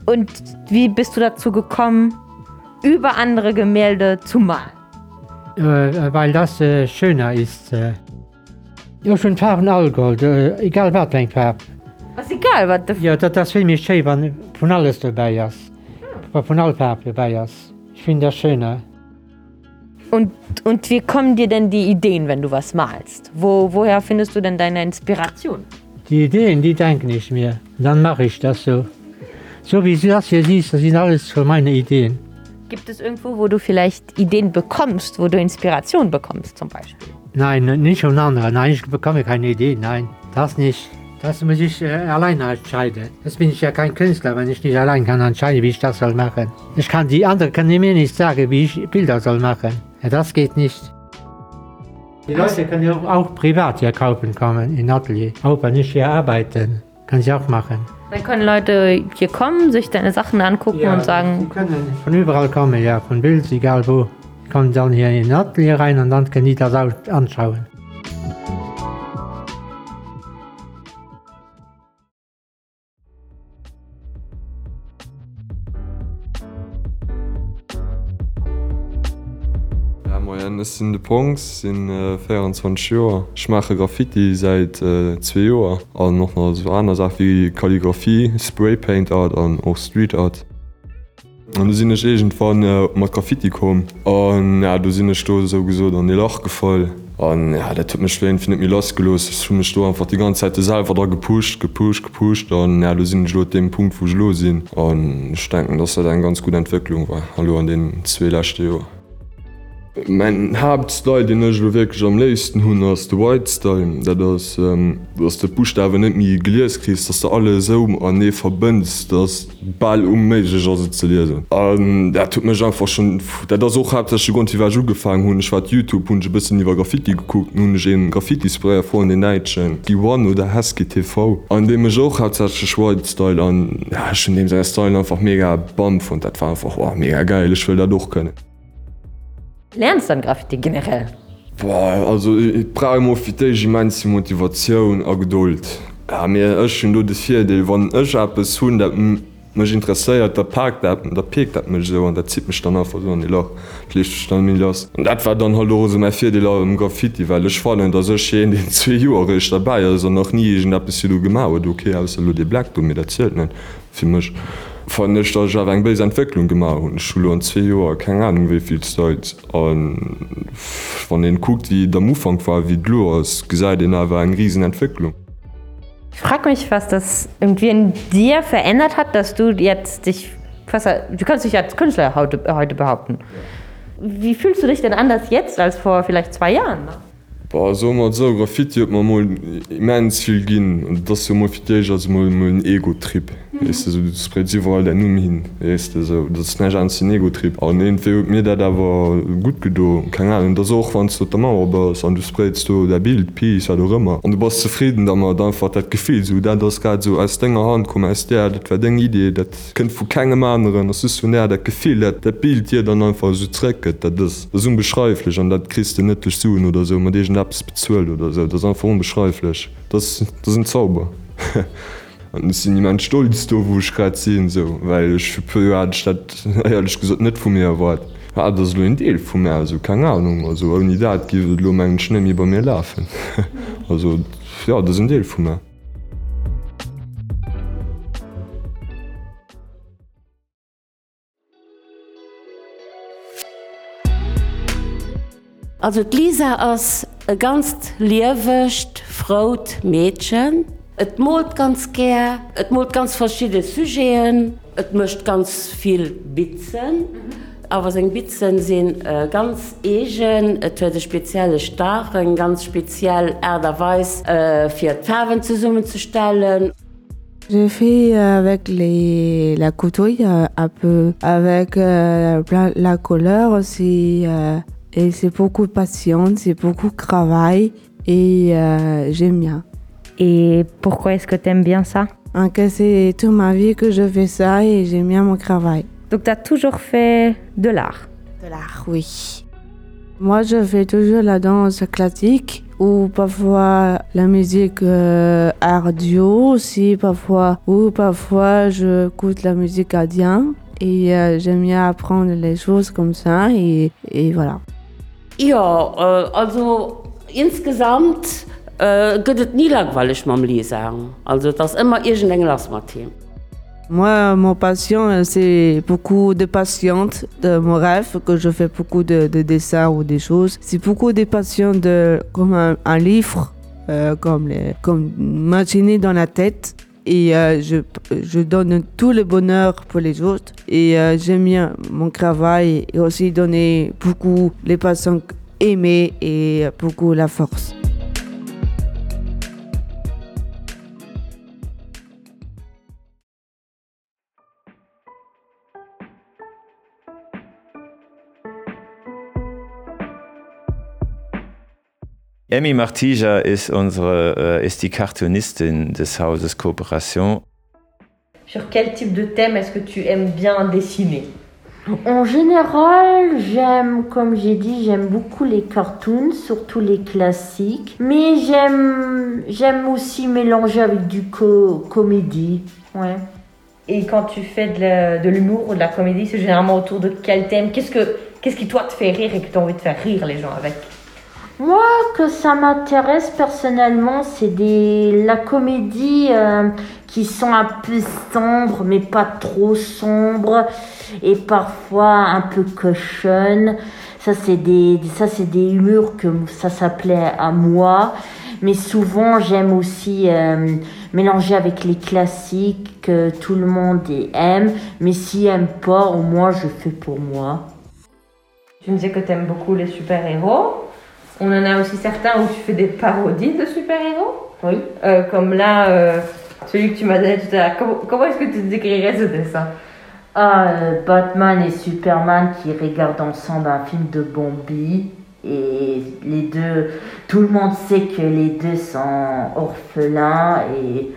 Und wie bist du dazu gekommen, über andere Gemälde zu malen? Äh, weil das äh, schöner ist. Äh. Ja, schon Farben Allgold, äh, egal was dein Farb. Was egal, was Ja, das, das finde ich schön, wenn von alles dabei ist. Farben dabei ist. Ich finde das schöner. Und, und wie kommen dir denn die Ideen, wenn du was malst? Wo, woher findest du denn deine Inspiration? Die Ideen, die denke ich mir. Dann mache ich das so. So wie du das hier siehst, das sind alles für meine Ideen. Gibt es irgendwo, wo du vielleicht Ideen bekommst, wo du Inspiration bekommst zum Beispiel? Nein, nicht von anderen. Nein, ich bekomme keine Idee. Nein, das nicht. Das muss ich äh, alleine entscheiden. Jetzt bin ich ja kein Künstler, wenn ich nicht allein kann entscheiden, wie ich das soll machen. Ich kann die anderen können mir nicht sagen, wie ich Bilder soll machen. Ja, das geht nicht. Die Leute können ja auch privat hier kaufen kommen in Atelier. Auch wenn ich hier arbeiten, kann ich auch machen. Dann können Leute hier kommen, sich deine Sachen angucken Ja, und Die sagen, können von überall kommen, ja, von Bild, egal wo. Die kommen dann hier in Atelier rein und dann können die das auch anschauen. sinn de Pongs sind äh, 24 Joer. Ich mache Graffiti seit 2 äh, Joer an noch noch so anders wie Kalligraphiee, Spraypaint Art an auch Street Art. An du sinnnech egent van äh, mat Graffiti kom. an ja, du sinnne Sto so gesot an de Lach gefall. An ja, der tut mech schwen findet mir losgelos hunne Sto einfach die ganze Zeit selber da gepuscht, gepuscht, gepuscht an ja, du sinn lo dem Punkt woch lo sinn an denken, dats er das en ganz gut Entwicklung war. Hallo an den Zzweler Steer. Mein Hauptstyle den ech wirklich am leisten hunn ass de Whitestyle, dat ass ähm, ass de Buchstawe net mi gelees kries, dats der alle so an nee verbënz, dats ball umméigg as se ze lesen. Ähm, der tut mech einfach schon dat der soch hab datch Gontivajo gefangen hunn war Youtube hunn bisssen iwwer Graffiti geguckt hun gen Graffitispréer vor den Neitschen. die One oder Haske TV. An dem ech och hat zesche Schweizstyle an ja, schon dem se Style einfach mega Bomb von dat war einfach oh, mega geil ich will da doch können lernst dann Graffiti generell? Boah, also pra offitéich mein ze Motivationun a Geduld. Ja, mir ëchen du de fir deel wann ëch appes hunn dat mech interesseiert der Park dat der pegt dat mech so an der zit mech dann auf an de Loch stand mir lass. Und dat war dann hallose mei fir de La im Graffiti, weil ech fallen, dat sech en den <laughs> zwe Joerech dabei, also noch nie gent appes du gemauer, du okay aus lo de Black du mir dat zielelt nen mech. Von der Stadt eng Bas Entwicklung gemacht und Schule an zwei Joer keine Ahnung wieviel Zeit an von den guckt wie der Mufang war wie du aus gesagt den war eine riesen Entwicklung Ich frage mich, was das irgendwie in dir verändert hat, dass du jetzt dich fast, du kannst dich als Künstler heute, heute behaupten. Wie fühlst du dich denn anders jetzt als vor vielleicht zwei Jahren? war so mat so Graffiti man mo immens vill ginn und dat so mofiteg als mo un Egotrip. Espresiwwer der Numm hin datneg an sinn Egotrip. an eenfir mir dat dawer gut gedo Kanal der soch wann zo der Mauerbers an du spreizt du der Bild Pies a du rëmmer. an du bas zufrieden, dat mat dann wat dat gefehl so dat das grad so als denger Hand kom als der dat war deng idee dat kënnt vu kegem anderen as is vun dat gefehl dat dat Bild dir dann einfach so trecket dat das so beschreiflech an dat christe nettlech suen oder so mat degen Apps bezuelt oder so. Das einfach unbeschreiflich das das <laughs> sind Zauber. Sind niemand stolz du wo ich grad sehen so weil ich statt ehrlich gesagt net von mir erwart ja, das lo in Deel vu mir also keine Ahnung. Also dat gi lo meinen Schnee bei mir laufen. <laughs> Also ja das sind Deel vu mir Also Lisa ass e ganz liewecht, frot Mädchen. Et Mod ganz ger, Et Mod ganz verschiedene Sugéen, Et mcht ganz viel Bitzen. Mhm awer seg Bitzen sinn äh, ganz egen, et huet de spezielle Stachen ganz speziell Äderweis äh, fir Tawen ze summen zu stellen. Je fais avec les, la couture un peu avec euh, la couleur aussi euh, et c'est beaucoup de patience, c'est beaucoup de travail et euh, j'aime bien. Et pourquoi est-ce que tu aimes bien ça? En c'est toute ma vie que je fais ça et j'aime bien mon travail. Donc tu as toujours fait de l'art? De l'art, oui. Moi, je fais toujours la danse classique ou parfois la musique euh, ardio aussi, parfois, ou parfois je écoute la musique indienne et euh, j'aime bien apprendre les choses comme ça et, et voilà. Ja, äh, also insgesamt äh, gëtt nie langweilig mam Lie sagen. Also das immer mat Team. Moi, mon passion, c'est beaucoup de patience de mon rêve, que je fais beaucoup de, de dessins ou des choses. C'est beaucoup de passion de, comme un, un livre, euh, comme, les, comme dans la tête. Et euh, je, donne tout le bonheur pour les autres. Et euh, j'aime bien mon travail et aussi donner beaucoup les passions aimer et beaucoup la force. Emmy Martija ist, unsere, äh, ist die Cartoonistin des Hauses Kooperation. Sur quel type de thème est-ce que tu aimes bien dessiner? En général, j'aime, comme j'ai dit, j'aime beaucoup les cartoons, surtout les classiques. Mais j'aime, j'aime aussi mélanger avec du co comédie. Ouais. Et quand tu fais de l'humour ou de la comédie, c'est généralement autour de quel thème? Qu'est-ce que, qu'est-ce qui toi te fait rire et que tu as envie de faire rire les gens avec? Moi, que ça m'intéresse personnellement, c'est des la comédie euh, qui sont un peu sombres, mais pas trop sombres, et parfois un peu cochonnes. Ça, c'est des ça c'est des humours que ça s'appelait à moi. Mais souvent, j'aime aussi euh, mélanger avec les classiques que tout le monde aime. Mais s'ils aiment pas, au moins, je fais pour moi. Tu me disais que tu aimes beaucoup les super-héros. On en a aussi certains où tu fais des parodies de super-héros. Oui. Euh, comme là, euh, celui que tu m'as donné tout à l'heure. Comment, comment est-ce que tu décrirais ce dessin? Ah, euh, Batman et Superman qui regardent ensemble un film de Bambi. Et les deux, tout le monde sait que les deux sont orphelins. Et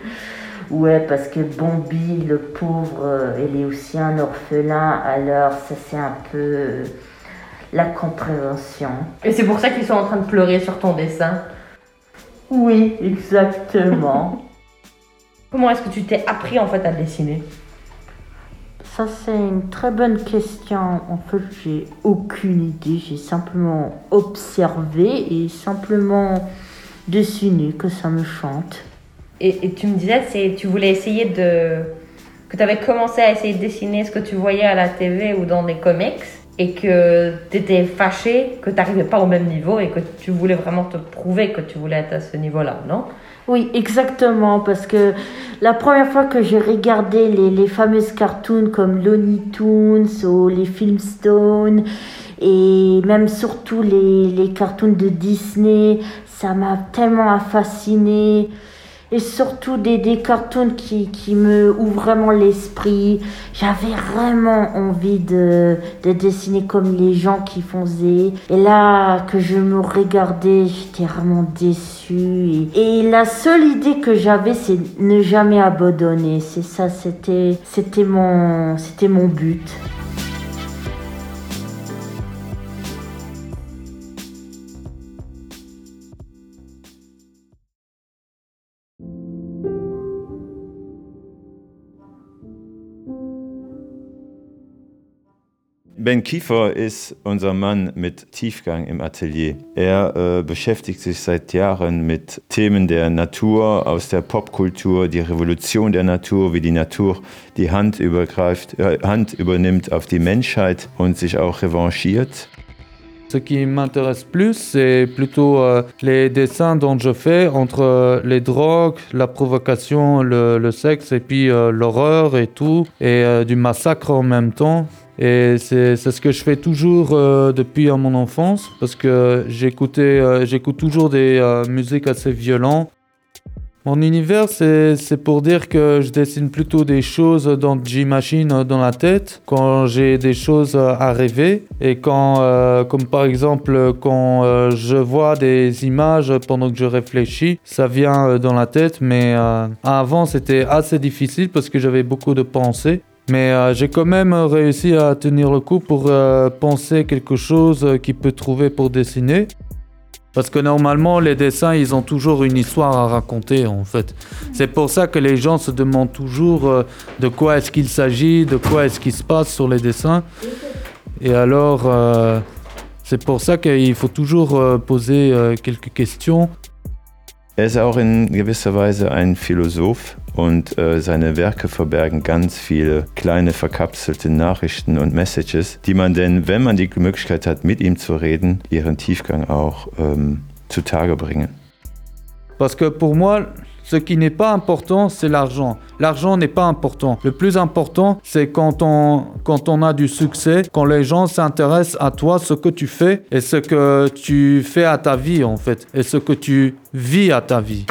ouais, parce que Bambi, le pauvre, il est aussi un orphelin. Alors, ça, c'est un peu la compréhension. Et c'est pour ça qu'ils sont en train de pleurer sur ton dessin Oui, exactement. <laughs> Comment est-ce que tu t'es appris en fait à dessiner? Ça c'est une très bonne question. En fait, j'ai aucune idée. J'ai simplement observé et simplement dessiné que ça me chante. Et, et tu me disais, c'est tu voulais essayer de que tu avais commencé à essayer de dessiner ce que tu voyais à la TV ou dans des comics? Et que tu étais fâché, que tu n'arrivais pas au même niveau et que tu voulais vraiment te prouver que tu voulais être à ce niveau-là, non? Oui, exactement, parce que la première fois que j'ai regardé les, les fameuses cartoons comme Looney Tunes ou les Filmstone et même surtout les, les cartoons de Disney, ça m'a tellement fasciné et surtout des, des cartoons qui, qui me ouvrent vraiment l'esprit. J'avais vraiment envie de, de dessiner comme les gens qui faisaient. Et là, que je me regardais, j'étais vraiment déçue. Et, et, la seule idée que j'avais, c'est ne jamais abandonner. C'est ça, c'était, c'était mon, c'était mon but. Ben Kiefer ist unser Mann mit Tiefgang im Atelier. Er äh, beschäftigt sich seit Jahren mit Themen der Natur, aus der Popkultur, die Revolution der Natur, wie die Natur die Hand, übergreift, äh, Hand übernimmt auf die Menschheit und sich auch revanchiert. Ce qui m'intéresse plus, c'est plutôt euh, les dessins dont je fais entre euh, les drogues, la provocation, le, le sexe et puis euh, l'horreur et tout, et euh, du massacre en même temps. Et c'est ce que je fais toujours euh, depuis mon enfance, parce que euh, j'écoute toujours des euh, musiques assez violentes. Mon univers, c'est pour dire que je dessine plutôt des choses dont j'imagine dans la tête, quand j'ai des choses à rêver, et quand, comme par exemple, quand je vois des images pendant que je réfléchis, ça vient dans la tête, mais avant c'était assez difficile parce que j'avais beaucoup de pensées. Mais euh, j'ai quand même réussi à tenir le coup pour euh, penser quelque chose qui peut trouver pour dessiner. Parce que normalement, les dessins, ils ont toujours une histoire à raconter, en fait. C'est pour ça que les gens se demandent toujours euh, de quoi est-ce qu'il s'agit, de quoi est-ce qui se passe sur les dessins. Et alors, euh, c'est pour ça qu'il faut toujours euh, poser euh, quelques questions. Er ist auch in gewisser Weise ein Philosoph und äh, seine Werke verbergen ganz viele kleine verkapselte Nachrichten und Messages, die man denn, wenn man die Möglichkeit hat, mit ihm zu reden, ihren Tiefgang auch ähm, zutage bringen. Parce que pour moi, Ce qui n'est pas important, c'est l'argent. L'argent n'est pas important. Le plus important, c'est quand on, a du succès, quand les gens s'intéressent à toi, ce que tu fais et ce que tu fais à ta vie en fait, et ce que tu vis à ta vie.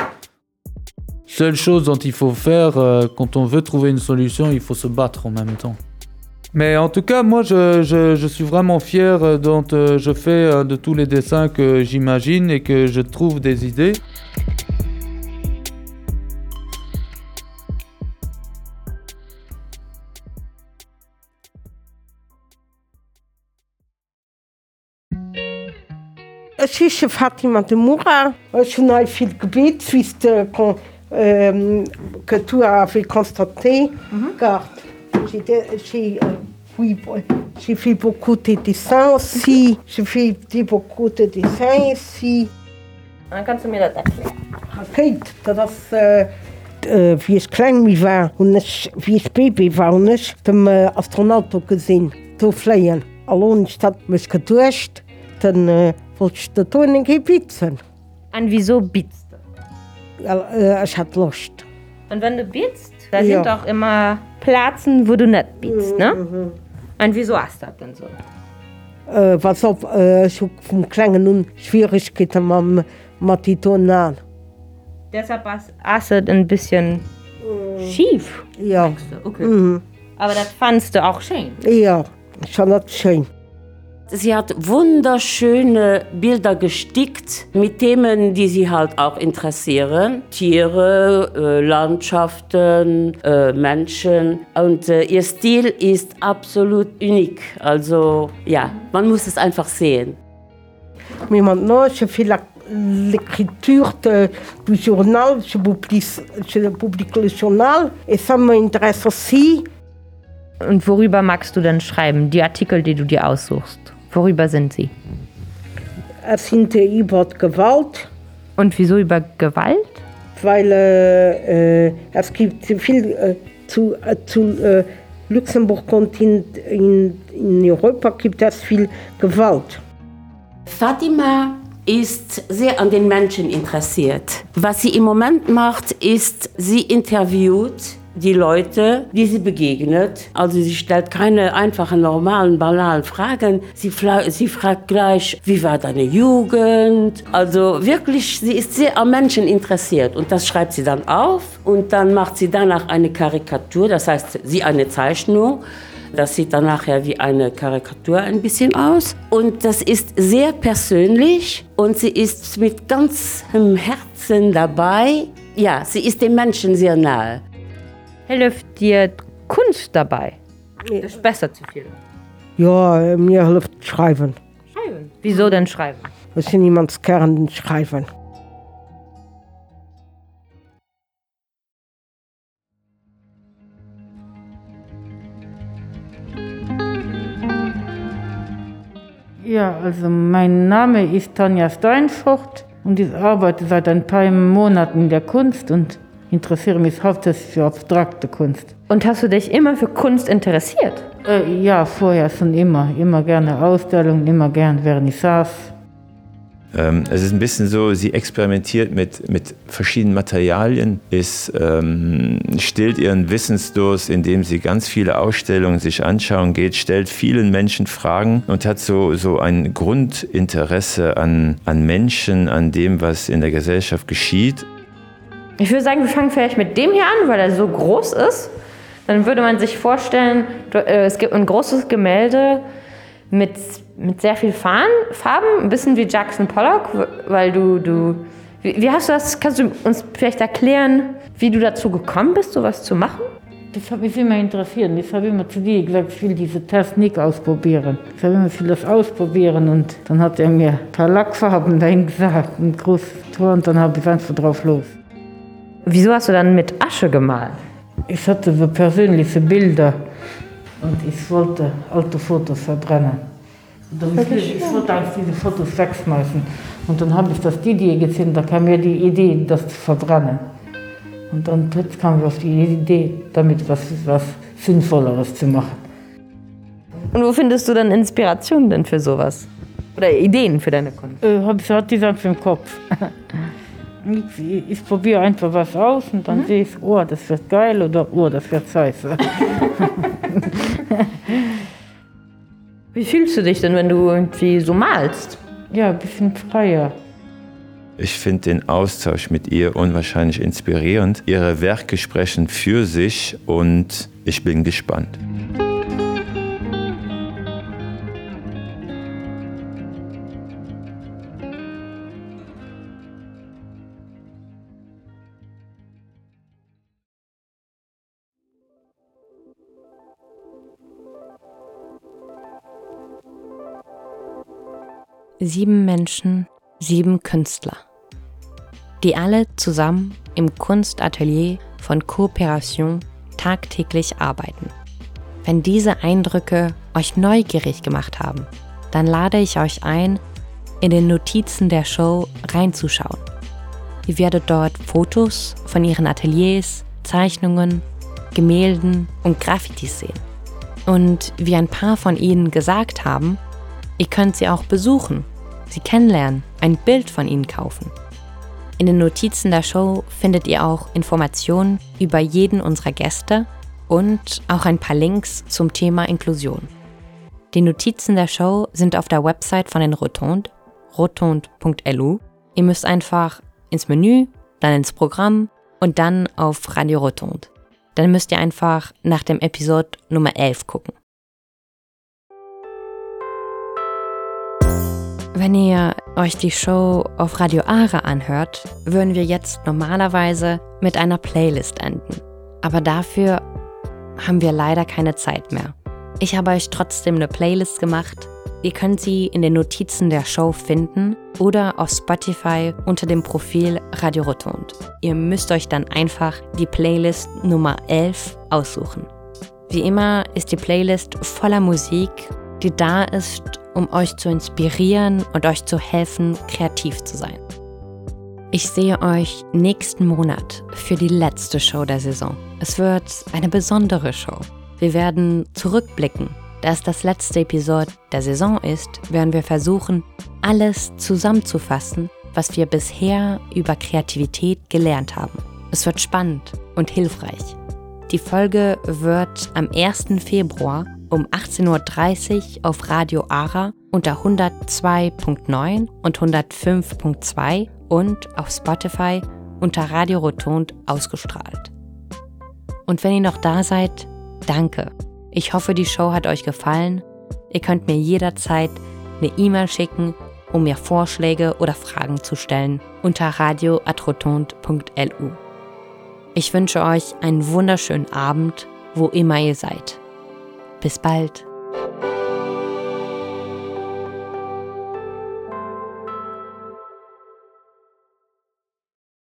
Seule chose dont il faut faire euh, quand on veut trouver une solution, il faut se battre en même temps. Mais en tout cas, moi, je, suis vraiment fier euh, dont euh, je fais de tous les dessins que j'imagine et que je trouve des idées. Chiche Fatima de Moura, hun a fil gebet fiste kon que tout avé constaté car j'ai fait beaucoup de dessins aussi, j'ai fait beaucoup de dessins ici. kannst du mir das erklären? Okay, das ist, äh, wie ich klein wie war und ich, wie ich Baby war und ich dem äh, Astronaut gesehen, zu fliehen. Allo, ich hat mich gedurcht, dann äh, wollte ich da tun in Gebieten. Und wieso bietst du? Uh, ich hatte Lust. Und wenn du bietst, da Ja. sind auch immer Plätzen, wo du nicht bietst, ne? Und wieso hast du das denn so? Uh, was op uh, so vom Klängen und Schwierigkeiten mit, mit die Tonal. Deshalb hast du ein bisschen schief. Ja. Okay. Mhm. Aber das fandst du auch schön. Ja, schon das schön. Sie hat wunderschöne Bilder gestickt mit Themen, die sie halt auch interessieren. Tiere, äh, Landschaften, äh, Menschen. Und äh, ihr Stil ist absolut unik. Also ja, man muss es einfach sehen. Mais maintenant, je fais la- l'écriture de- du journal, je publie, je publie le journal et ça m'intéresse aussi. Und worüber magst du denn schreiben? Die Artikel, die du dir aussuchst. Worüber sind sie? Es sind über Gewalt. Und wieso über Gewalt? Weil äh, äh, es gibt viel äh, zu, äh, zu äh, Luxemburg und in, in, in Europa gibt es viel Gewalt. Fatima ist sehr an den Menschen interessiert. Was sie im Moment macht, ist, sie interviewt die Leute, die sie begegnet. Also sie stellt keine einfachen, normalen, banalen Fragen. Sie, sie fragt gleich, wie war deine Jugend? Also wirklich, sie ist sehr am Menschen interessiert. Und das schreibt sie dann auf und dann macht sie danach eine Karikatur, das heißt, sie eine Zeichnung. Das sieht dann nachher wie eine Karikatur ein bisschen aus. Und das ist sehr persönlich und sie ist mit ganzem Herzen dabei. Ja, sie ist dem Menschen sehr nahe. Hilft dir Kunst dabei? Das bessert zu viel. Ja, mir hilft Schreiben. Schreiben. Wieso denn schreiben? Das sind niemands Kern Schreiben. Ja, also mein Name ist Tanja Steinfurt und ich arbeite seit ein paar Monaten in der Kunst und interessiere mich hauptsächlich für abstrakte Kunst. Und hast du dich immer für Kunst interessiert? Äh, ja, vorher schon immer. Immer gerne Ausstellungen, immer gerne Vernissage. Ähm, es ist ein bisschen so, sie experimentiert mit, mit verschiedenen Materialien, ist, ähm, stillt ihren Wissensdurst, indem sie ganz viele Ausstellungen sich anschauen geht, stellt vielen Menschen Fragen und hat so, so ein Grundinteresse an, an Menschen, an dem, was in der Gesellschaft geschieht. Ich würde sagen, wir fangen vielleicht mit dem hier an, weil er so groß ist. Dann würde man sich vorstellen, äh, es gibt ein großes Gemälde mit, mit sehr viel Farben, Farben, ein bisschen wie Jackson Pollock, weil du, du wie, wie hast du das, kannst du uns vielleicht erklären, wie du dazu gekommen bist, sowas zu machen? Das hat mich immer interessiert. Ich habe immer zu dir gesagt, ich will diese Technik ausprobieren. Ich habe immer viel das ausprobieren und dann hat er mir ein paar Lackfarben <laughs> dahin gesagt, ein großes Tor und dann habe ich einfach drauf los. Wieso hast du dann mit Asche gemalt? Ich hatte so persönliche Bilder und ich wollte alte Fotos verbrennen. Ich, ich wollte eigentlich diese Fotos wegschmeißen. Und dann habe ich das die Idee gesehen, da kam mir die Idee, das zu verbrennen. Und dann plötzlich kam ich auf die Idee, damit was, was Sinnvolleres zu machen. Und wo findest du dann Inspiration denn für sowas? Oder Ideen für deine Kunst? Äh, habe ich hat die Sache im Kopf. <laughs> Ich, ich probiere einfach was aus und dann mhm. sehe ich, oh, das wird geil oder oh, das wird scheiße. <laughs> Wie fühlst du dich denn, wenn du irgendwie so malst? Ja, ein bisschen freier. Ich finde den Austausch mit ihr unwahrscheinlich inspirierend. Ihre Werke sprechen für sich und ich bin gespannt. Sieben Menschen, sieben Künstler, die alle zusammen im Kunstatelier von Kooperation tagtäglich arbeiten. Wenn diese Eindrücke euch neugierig gemacht haben, dann lade ich euch ein, in den Notizen der Show reinzuschauen. Ihr werdet dort Fotos von ihren Ateliers, Zeichnungen, Gemälden und Graffitis sehen. Und wie ein paar von ihnen gesagt haben, Ihr könnt sie auch besuchen, sie kennenlernen, ein Bild von ihnen kaufen. In den Notizen der Show findet ihr auch Informationen über jeden unserer Gäste und auch ein paar Links zum Thema Inklusion. Die Notizen der Show sind auf der Website von den Rotond, rotond.lu. Ihr müsst einfach ins Menü, dann ins Programm und dann auf Radio Rotond. Dann müsst ihr einfach nach dem Episode Nummer 11 gucken. Wenn ihr euch die Show auf Radio Ara anhört, würden wir jetzt normalerweise mit einer Playlist enden. Aber dafür haben wir leider keine Zeit mehr. Ich habe euch trotzdem eine Playlist gemacht. Ihr könnt sie in den Notizen der Show finden oder auf Spotify unter dem Profil Radio Rotund. Ihr müsst euch dann einfach die Playlist Nummer 11 aussuchen. Wie immer ist die Playlist voller Musik, die da ist, um euch zu inspirieren und euch zu helfen, kreativ zu sein. Ich sehe euch nächsten Monat für die letzte Show der Saison. Es wird eine besondere Show. Wir werden zurückblicken. Da es das letzte Episode der Saison ist, werden wir versuchen, alles zusammenzufassen, was wir bisher über Kreativität gelernt haben. Es wird spannend und hilfreich. Die Folge wird am 1. Februar um 18.30 Uhr auf Radio Ara unter 102.9 und 105.2 und auf Spotify unter Radio Rotund ausgestrahlt. Und wenn ihr noch da seid, danke. Ich hoffe, die Show hat euch gefallen. Ihr könnt mir jederzeit eine E-Mail schicken, um mir Vorschläge oder Fragen zu stellen unter radio.rotund.lu. Ich wünsche euch einen wunderschönen Abend, wo immer ihr seid. Bis bald.